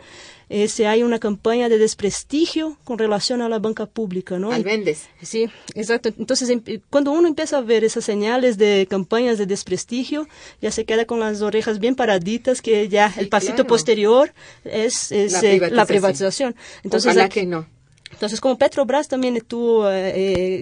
eh, se hay una campaña de desprestigio con relación a la banca pública, ¿no? Al vendes. Sí, exacto. Entonces, em- cuando uno empieza a ver esas señales de campañas de desprestigio, ya se queda con las orejas bien paraditas, que ya Sí, el pasito claro. posterior es, es, La eh, privatización. la privatización. Entonces, Ojalá aquí- que no. Entonces, como Petrobras también estuvo eh,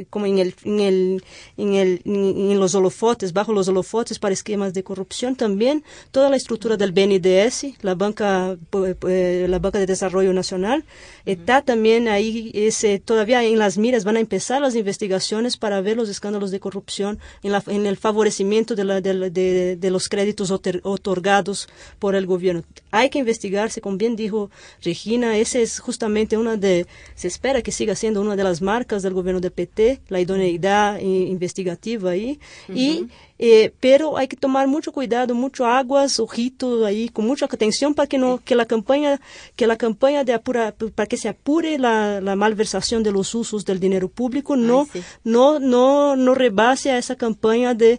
eh, como en, el, en, el, en, el, en, los holofotes, bajo los holofotes para esquemas de corrupción, también toda la estructura del BNDES, la banca, pu- pu- la banca de desarrollo nacional, está también ahí, ese, todavía en las miras van a empezar las investigaciones para ver los escándalos de corrupción en, la, en el favorecimiento de, la, de, de- de los créditos otor- otorgados por el gobierno. Hay que investigarse, como bien dijo Regina, ese es justamente una de, se espera que siga siendo una de las marcas del gobierno de PT, la idoneidad investigativa ahí, y, eh, pero hay que tomar mucho cuidado, mucho aguas, ojitos ahí, con mucha atención para que no, que la campaña, que la campaña de apura, para que se apure la, la malversación de los usos del dinero público, no, sí. no, no, no rebase a esa campaña de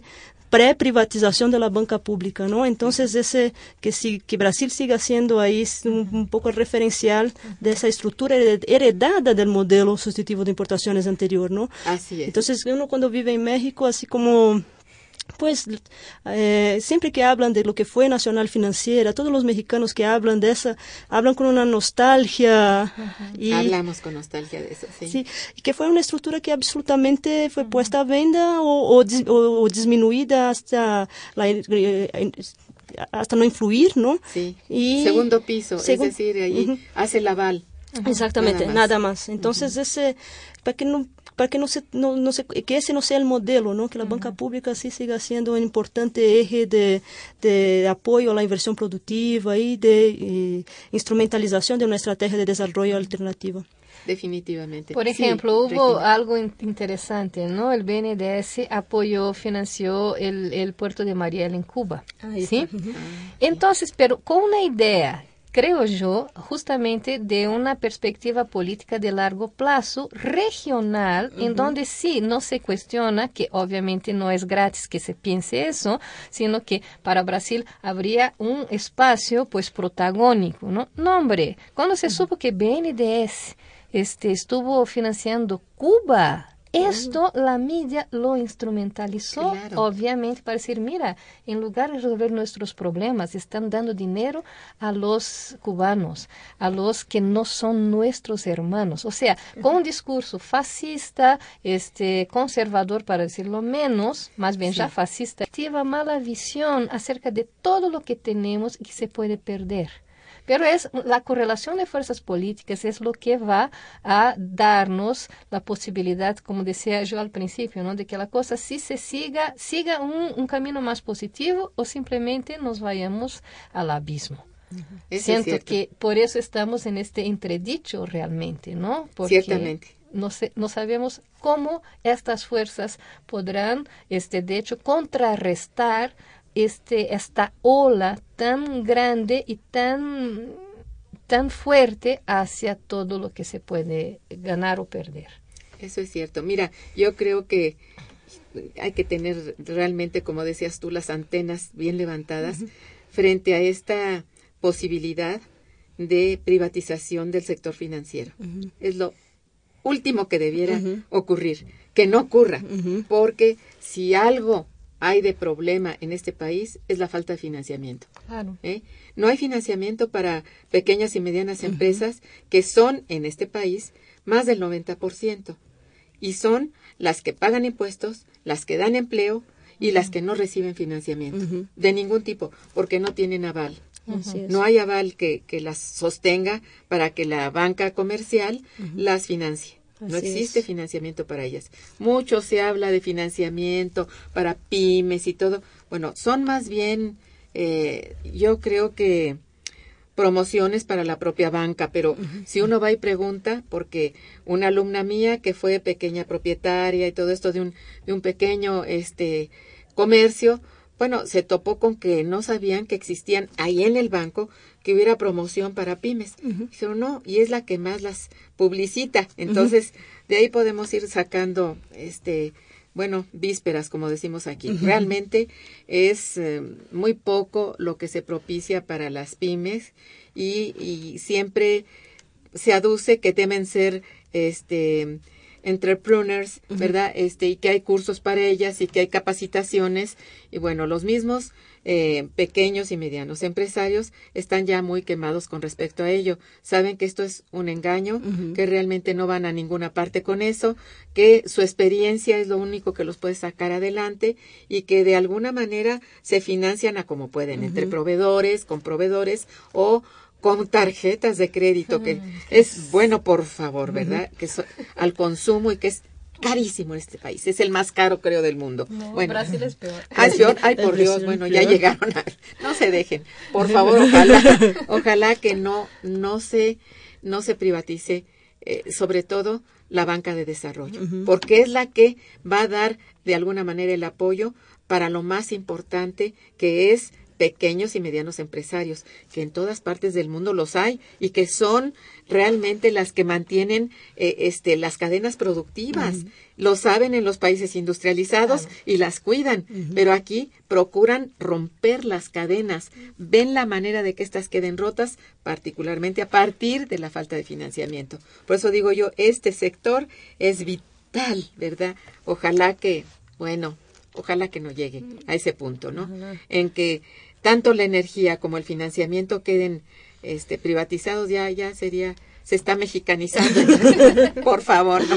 pré-privatización de la banca pública, ¿no? Entonces, ese, que, si, que Brasil siga siendo ahí un, un poco el referencial de esa estructura hered- heredada del modelo sustitutivo de importaciones anterior, ¿no? Así es. Entonces, uno cuando vive en México, así como pues eh, siempre que hablan de lo que fue Nacional Financiera, todos los mexicanos que hablan de esa, hablan con una nostalgia y Hablamos con nostalgia de eso, sí. Sí, y que fue una estructura que absolutamente fue puesta a venda o, o o- o disminuida hasta, la, eh, hasta no influir, ¿no? Sí. Y- Segundo piso, Segun- es decir, ahí Ujú. hace el aval. Exactamente, Nada nada más. más. Entonces, ese, para que no para que no se, no, no se, que ese no sea el modelo, ¿no? Que la banca pública sí siga siendo un importante eje de, de apoyo a la inversión productiva y de eh, instrumentalización de una estrategia de desarrollo alternativa. Definitivamente. Por Sí, ejemplo, hubo algo in- interesante, ¿no? El BNDES apoyó, financió el, el puerto de Mariel en Cuba, Ahí ¿sí? está. Entonces, pero con una idea, creo yo, justamente de una perspectiva política de largo plazo, regional, en donde sí no se cuestiona que obviamente no es gratis que se piense eso, sino que para Brasil habría un espacio pues protagónico, ¿no? No, hombre, cuando se supo que BNDES este, estuvo financiando Cuba, esto la media lo instrumentalizó, Claro. obviamente, para decir, mira, en lugar de resolver nuestros problemas, están dando dinero a los cubanos, a los que no son nuestros hermanos. O sea, con un discurso fascista, este, conservador, para decirlo menos, más bien ya fascista, lleva mala visión acerca de todo lo que tenemos y que se puede perder. Pero es la correlación de fuerzas políticas es lo que va a darnos la posibilidad, como decía yo al principio, ¿no? de que la cosa sí se siga, siga un, un camino más positivo o simplemente nos vayamos al abismo. Eso es Siento cierto. que por eso estamos en este entredicho realmente, ¿no? Porque Ciertamente. no, sé- no sabemos cómo estas fuerzas podrán, este, de hecho, contrarrestar este, esta ola tan grande y tan, tan fuerte hacia todo lo que se puede ganar o perder. Eso es cierto. Mira, yo creo que hay que tener realmente, como decías tú, las antenas bien levantadas frente a esta posibilidad de privatización del sector financiero. Es lo último que debiera ocurrir, que no ocurra, porque si algo hay de problema en este país es la falta de financiamiento. Claro. ¿eh? No hay financiamiento para pequeñas y medianas empresas que son en este país más del 90% y son las que pagan impuestos, las que dan empleo y las que no reciben financiamiento de ningún tipo porque no tienen aval. No hay aval que, que las sostenga para que la banca comercial las financie. No existe es. financiamiento para ellas. Mucho se habla de financiamiento para pymes y todo. Bueno, son más bien, eh, yo creo que promociones para la propia banca, pero si uno va y pregunta, porque una alumna mía que fue pequeña propietaria y todo esto de un, de un pequeño este comercio, bueno, se topó con que no sabían que existían ahí en el banco que hubiera promoción para pymes. Dijeron, no, y es la que más las publicita. Entonces, de ahí podemos ir sacando, este, bueno, vísperas, como decimos aquí. Realmente es eh, muy poco lo que se propicia para las pymes y, y siempre se aduce que deben ser, este, entrepreneurs, ¿verdad? Este, y que hay cursos para ellas y que hay capacitaciones. Y bueno, los mismos eh, pequeños y medianos empresarios están ya muy quemados con respecto a ello. Saben que esto es un engaño, que realmente no van a ninguna parte con eso, que su experiencia es lo único que los puede sacar adelante y que de alguna manera se financian a como pueden, entre proveedores, con proveedores o con tarjetas de crédito, que es bueno, por favor, ¿verdad? Que so- al consumo y que es carísimo en este país. Es el más caro, creo, del mundo. bueno, Brasil es peor. [laughs] Ay, peor. Ay, por [laughs] Dios, bueno, es ya llegaron a... No se dejen. Por [laughs] favor, ojalá, ojalá que no, no se, no se privatice, eh, sobre todo la banca de desarrollo, porque es la que va a dar de alguna manera el apoyo para lo más importante que es pequeños y medianos empresarios, que en todas partes del mundo los hay y que son realmente las que mantienen eh, este, las cadenas productivas. Lo saben en los países industrializados y las cuidan, pero aquí procuran romper las cadenas, ven la manera de que éstas queden rotas, particularmente a partir de la falta de financiamiento. Por eso digo yo, este sector es vital, ¿verdad? Ojalá que, bueno, ojalá que no llegue a ese punto, ¿no? En que tanto la energía como el financiamiento queden este, privatizados, ya, ya sería, se está mexicanizando. [laughs] Por favor, ¿no?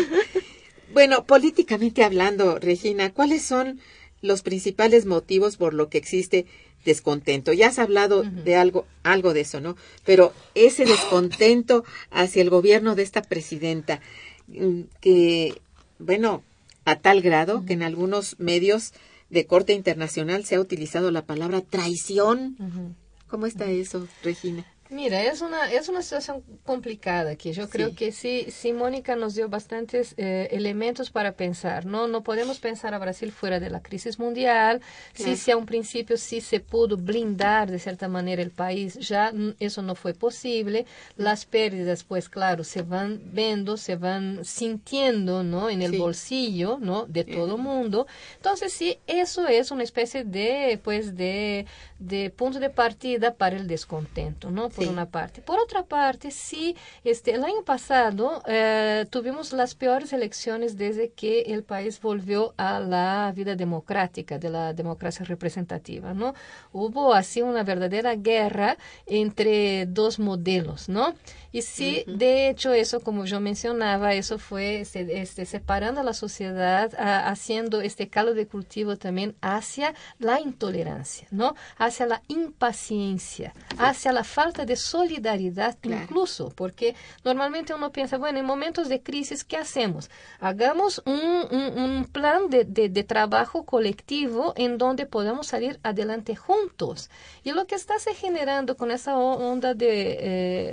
Bueno, políticamente hablando, Regina, ¿cuáles son los principales motivos por lo que existe descontento? Ya has hablado de algo, algo de eso, ¿no? Pero ese descontento hacia el gobierno de esta presidenta, mm, que, bueno, a tal grado que en algunos medios de corte internacional se ha utilizado la palabra traición. ¿Cómo está eso, Regina? Mira, es una, es una situación complicada que yo creo que sí, sí, Mónica nos dio bastantes eh, elementos para pensar, ¿no? No podemos pensar a Brasil fuera de la crisis mundial, Claro. sí, si a un principio sí se pudo blindar de cierta manera el país, ya eso no fue posible, las pérdidas, pues claro, se van viendo, se van sintiendo, ¿no? En el Sí. bolsillo, ¿no? De todo mundo. Entonces, sí, eso es una especie de, pues, de, de punto de partida para el descontento, ¿no? Por Sí. una parte. Por otra parte, sí, este, el año pasado eh, tuvimos las peores elecciones desde que el país volvió a la vida democrática, de la democracia representativa, ¿no? Hubo así una verdadera guerra entre dos modelos, ¿no? Y sí, de hecho, eso, como yo mencionaba, eso fue se- este, separando a la sociedad, a- haciendo este caldo de cultivo también hacia la intolerancia, ¿no? Hacia la impaciencia, hacia la falta de solidaridad Claro. incluso, porque normalmente uno piensa, bueno, en momentos de crisis, ¿qué hacemos? Hagamos un, un- un plan de, de- de trabajo colectivo en donde podamos salir adelante juntos. Y lo que está se generando con esa onda de,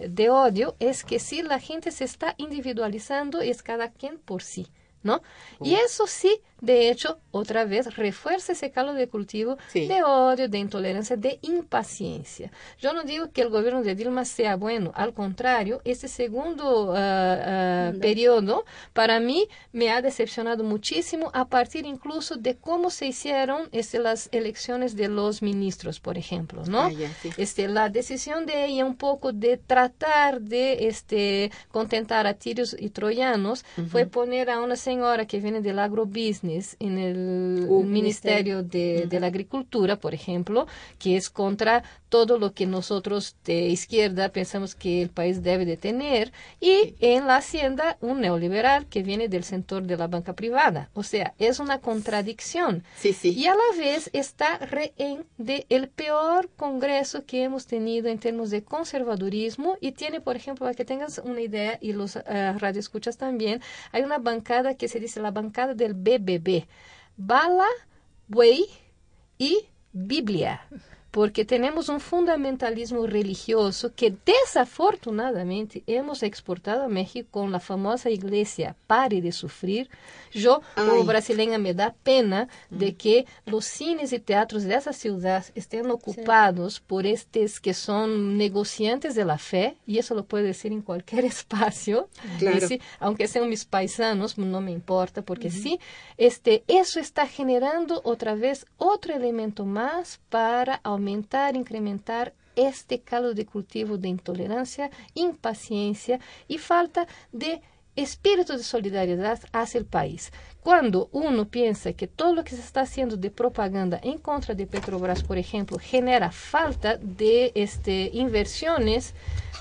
eh, de odio es que si la gente se está individualizando, es cada quien por sí. ¿No? Y eso sí, de hecho, otra vez refuerza ese caldo de cultivo Sí. de odio, de intolerancia, de impaciencia. Yo no digo que el gobierno de Dilma sea bueno, al contrario, este segundo ah, periodo para mí me ha decepcionado muchísimo a partir incluso de cómo se hicieron este, las elecciones de los ministros, por ejemplo, ¿no? Ah, sí. este, la decisión de ella un poco de tratar de este, contentar a tirios y troyanos fue poner a una señora que viene del agrobusiness en el Uh, Ministerio de, de la Agricultura, por ejemplo, que es contra todo lo que nosotros de izquierda pensamos que el país debe de tener, y en la Hacienda un neoliberal que viene del sector de la banca privada. O sea, es una contradicción. Sí, sí. Y a la vez está rehén de el peor congreso que hemos tenido en términos de conservadurismo y tiene, por ejemplo, para que tengas una idea y los uh, radioescuchas también, hay una bancada que se dice la bancada del BBB. Bala, buey y Biblia. Porque tenemos un fundamentalismo religioso que desafortunadamente hemos exportado a México con la famosa iglesia Pare de Sufrir. Yo, como Ay. brasileña, me da pena de que los cines y teatros de esa ciudad estén ocupados por estos que son negociantes de la fe, y eso lo puedo decir en cualquier [laughs] espacio, Claro. aunque sean mis paisanos, no me importa, porque sí, este, eso está generando otra vez otro elemento más para aumentar, incrementar este caldo de cultivo de intolerancia, impaciencia y falta de espíritu de solidaridad hacia el país. Cuando uno piensa que todo lo que se está haciendo de propaganda en contra de Petrobras, por ejemplo, genera falta de este, inversiones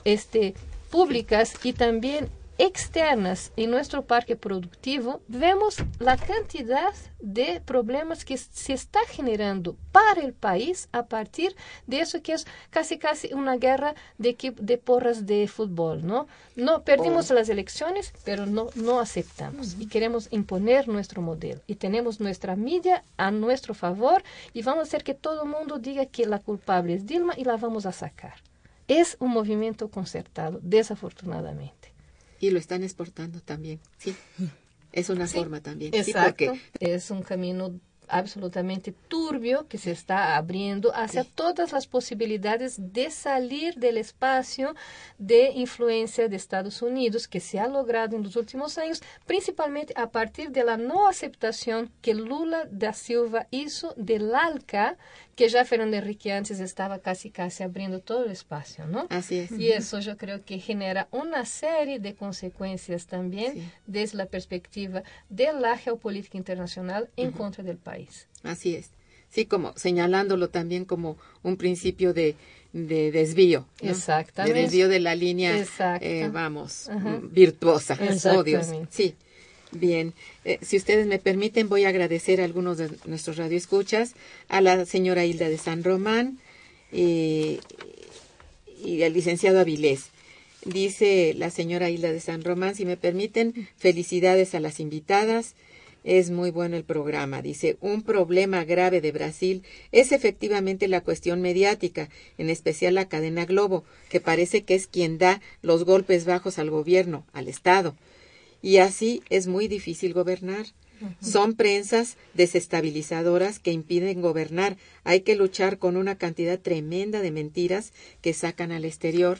este, públicas y también externas en nuestro parque productivo, vemos la cantidad de problemas que se está generando para el país a partir de eso que es casi casi una guerra de, de porras de fútbol, ¿no? No perdimos las elecciones, pero no, no aceptamos y queremos imponer nuestro modelo y tenemos nuestra media a nuestro favor y vamos a hacer que todo el mundo diga que la culpable es Dilma y la vamos a sacar. Es un movimiento concertado, desafortunadamente. Y lo están exportando también. Sí. Es una Sí, forma también. Sí, Exacto. porque Es un camino absolutamente turbio que se está abriendo hacia todas las posibilidades de salir del espacio de influencia de Estados Unidos que se ha logrado en los últimos años, principalmente a partir de la no aceptación que Lula da Silva hizo del ALCA, que ya Fernando Henrique antes estaba casi casi abriendo todo el espacio, ¿no? así es. Y eso yo creo que genera una serie de consecuencias también Sí. desde la perspectiva de la geopolítica internacional en contra del país. Así es. Sí, como señalándolo también como un principio de, de desvío. ¿no? Exactamente. De desvío de la línea, eh, vamos, Ajá. virtuosa. Exactamente. Oh, Dios. Sí. Bien, Eh, si ustedes me permiten, voy a agradecer a algunos de nuestros radioescuchas, a la señora Hilda de San Román eh, y al licenciado Avilés. Dice la señora Hilda de San Román, si me permiten, felicidades a las invitadas. Es muy bueno el programa. Dice, un problema grave de Brasil es efectivamente la cuestión mediática, en especial la cadena Globo, que parece que es quien da los golpes bajos al gobierno, al Estado. Y así es muy difícil gobernar. Son prensas desestabilizadoras que impiden gobernar. Hay que luchar con una cantidad tremenda de mentiras que sacan al exterior.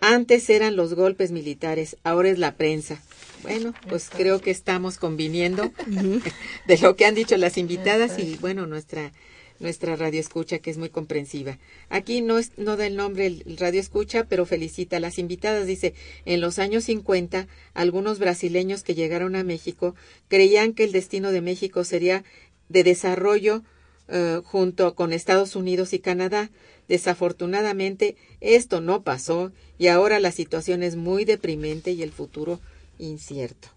Antes eran los golpes militares, ahora es la prensa. Bueno, pues creo que estamos conviniendo [laughs] de lo que han dicho las invitadas y bueno, nuestra nuestra radio escucha, que es muy comprensiva. Aquí no, es, no da el nombre el radio escucha, pero felicita a las invitadas. Dice, en los años 50, algunos brasileños que llegaron a México creían que el destino de México sería de desarrollo eh, junto con Estados Unidos y Canadá. Desafortunadamente, esto no pasó y ahora la situación es muy deprimente y el futuro incierto.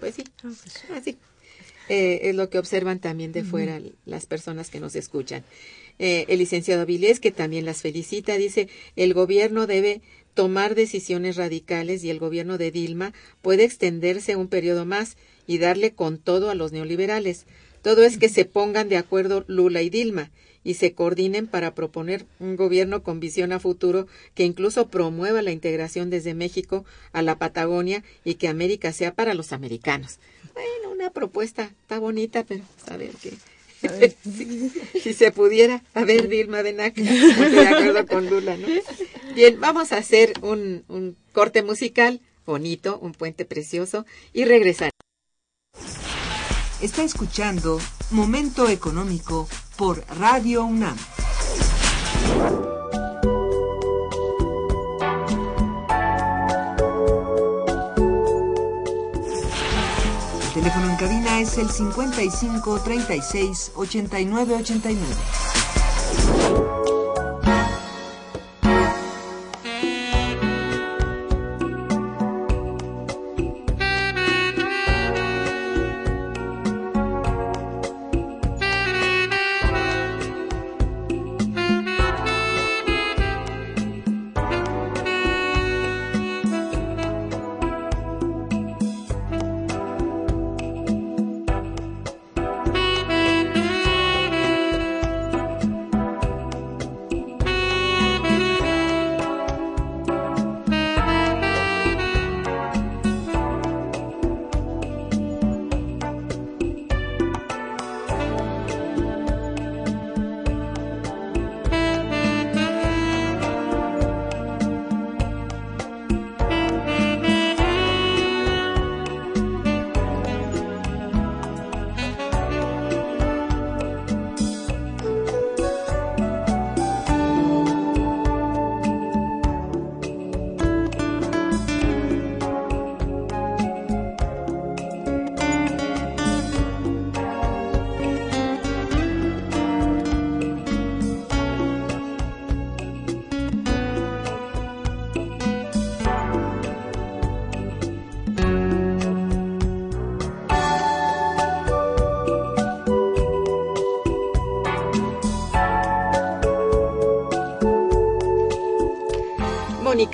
Pues sí, así. Eh, es lo que observan también de fuera las personas que nos escuchan. Eh, el licenciado Avilés, que también las felicita, dice, el gobierno debe tomar decisiones radicales y el gobierno de Dilma puede extenderse un periodo más y darle con todo a los neoliberales. Todo es que se pongan de acuerdo Lula y Dilma y se coordinen para proponer un gobierno con visión a futuro que incluso promueva la integración desde México a la Patagonia y que América sea para los americanos. Bueno, una propuesta está bonita, pero a ver qué. [laughs] si, se pudiera, a ver, Dilma, ven acá, de acuerdo con Lula, ¿no? Bien, vamos a hacer un, un corte musical bonito, un puente precioso, y regresar. Está escuchando Momento Económico por Radio UNAM. Es el 55 36 89 89.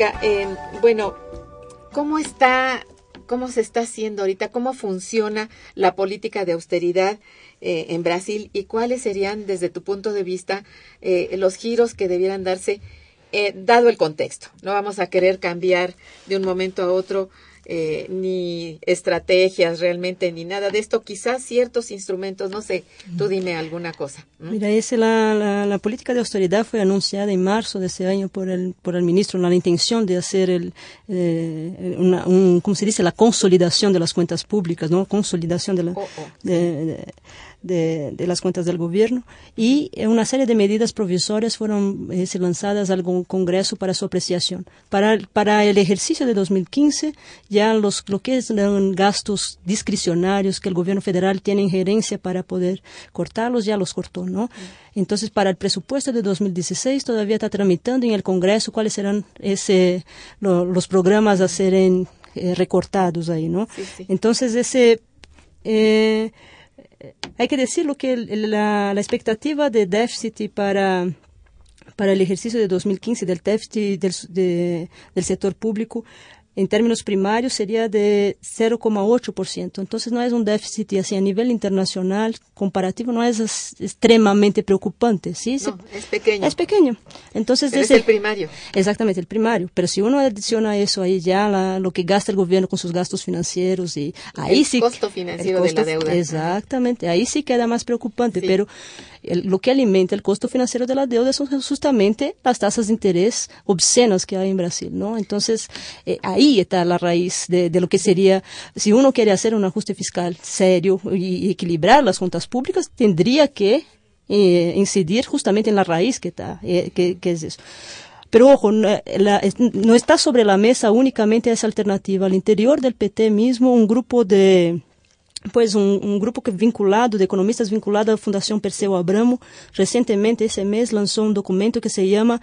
Eh, bueno, ¿cómo está, cómo se está haciendo ahorita, cómo funciona la política de austeridad eh, en Brasil y cuáles serían, desde tu punto de vista, eh, los giros que debieran darse, dado el contexto? No vamos a querer cambiar de un momento a otro eh, ni estrategias realmente, ni nada de esto. Quizás ciertos instrumentos, no sé, tú dime alguna cosa. Mira, ese, la, la, política de austeridad fue anunciada en marzo de ese año por el, por el ministro, la intención de hacer el, eh, una, un, ¿cómo se dice? La consolidación de las cuentas públicas, ¿no? Consolidación de la... Oh, oh, de, de, de, las cuentas del gobierno y eh, una serie de medidas provisorias fueron eh, lanzadas al Congreso para su apreciación. Para, para el ejercicio de 2015, ya los, lo que es gastos discrecionarios que el gobierno federal tiene injerencia para poder cortarlos, ya los cortó, ¿no? Entonces, para el presupuesto de 2016 todavía está tramitando en el Congreso cuáles serán ese, los programas a ser eh, recortados ahí, ¿no? Entonces, ese... Eh, hay que decirlo que la, expectativa de déficit para, para el ejercicio de 2015 del déficit del, de, del sector público en términos primarios sería de 0,8%. Entonces no es un déficit así a nivel internacional comparativo no es extremadamente preocupante, ¿sí? No, es pequeño. Es pequeño. Entonces es el primario. Exactamente, el primario. Pero si uno adiciona eso ahí ya lo que gasta el gobierno con sus gastos financieros y ahí el sí costo financiero de la deuda. Exactamente, ahí sí queda más preocupante, pero lo que alimenta el costo financiero de la deuda son justamente las tasas de interés obscenas que hay en Brasil, ¿no? Entonces, eh, ahí está la raíz de, lo que sería, si uno quiere hacer un ajuste fiscal serio y, equilibrar las cuentas públicas, tendría que eh, incidir justamente en la raíz que, está, eh, que, que es eso. Pero ojo, no está sobre la mesa únicamente esa alternativa. Al interior del PT mismo, un grupo de pues um, um, grupo que vinculado, de economistas vinculado à Fundação Perseu Abramo, recentemente, esse mês, lançou um documento que se chama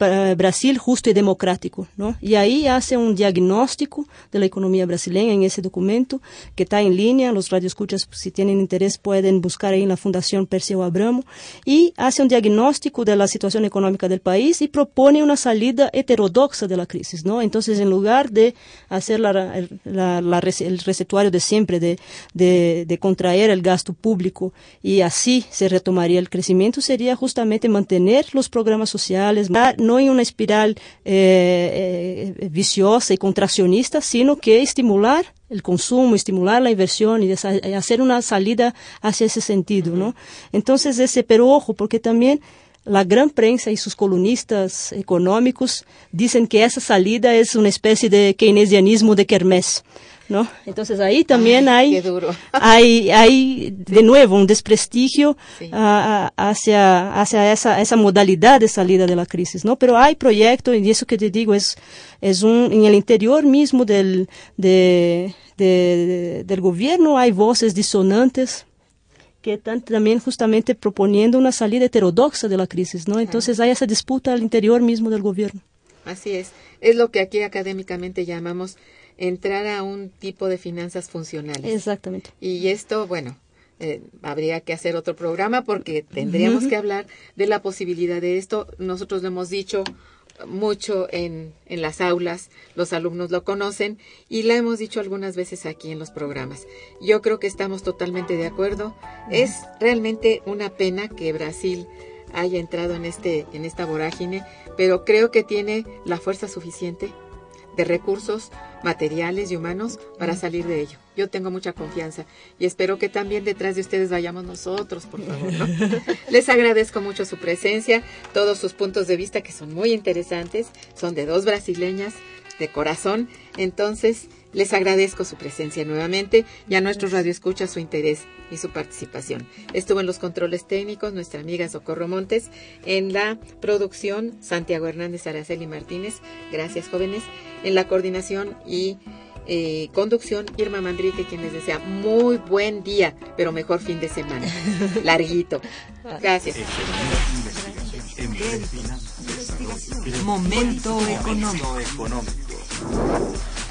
eh, Brasil Justo e Democrático. Não? E aí hace um diagnóstico da economia brasileira em esse documento, que está em linha, os radioescuchas, se têm interesse, podem buscar aí na Fundação Perseu Abramo, e hace um diagnóstico da situação econômica do país e propõe uma salida heterodoxa da crise. Não? Então, em lugar de fazer o receituário de sempre de de, contraer el gasto público y así se retomaría el crecimiento sería justamente mantener los programas sociales, no en una espiral eh, eh, viciosa y contraccionista, sino que estimular el consumo, estimular la inversión y hacer una salida hacia ese sentido, ¿no? Entonces ese, pero ojo, porque también la gran prensa y sus colunistas económicos dicen que esa salida es una especie de keynesianismo de kermés. ¿No? Entonces ahí también [laughs] hay, hay, hay de nuevo un desprestigio hacia, hacia esa, esa modalidad de salida de la crisis, ¿no? Pero hay proyectos, y eso que te digo es, es un, en el interior mismo del, de, del gobierno hay voces disonantes que están también justamente proponiendo una salida heterodoxa de la crisis, ¿no? Entonces hay esa disputa al interior mismo del gobierno. Así es. Es lo que aquí académicamente llamamos entrar a un tipo de finanzas funcionales. Exactamente. Y esto, bueno, eh, habría que hacer otro programa porque tendríamos que hablar de la posibilidad de esto. Nosotros lo hemos dicho mucho en, en las aulas, los alumnos lo conocen y lo hemos dicho algunas veces aquí en los programas. Yo creo que estamos totalmente de acuerdo. Es realmente una pena que Brasil haya entrado en este en esta vorágine, pero creo que tiene la fuerza suficiente de recursos materiales y humanos para salir de ello. Yo tengo mucha confianza y espero que también detrás de ustedes vayamos nosotros, por favor. [laughs] Les agradezco mucho su presencia, todos sus puntos de vista que son muy interesantes, son de dos brasileñas de corazón. Entonces, les agradezco su presencia nuevamente y a nuestros radioescuchas su interés y su participación. Estuvo en los controles técnicos nuestra amiga Socorro Montes, en la producción Santiago Hernández Araceli Martínez, gracias jóvenes, en la coordinación y eh, conducción Irma Mandrique, quien les desea muy buen día, pero mejor fin de semana, [laughs] larguito. Gracias. Momento económico.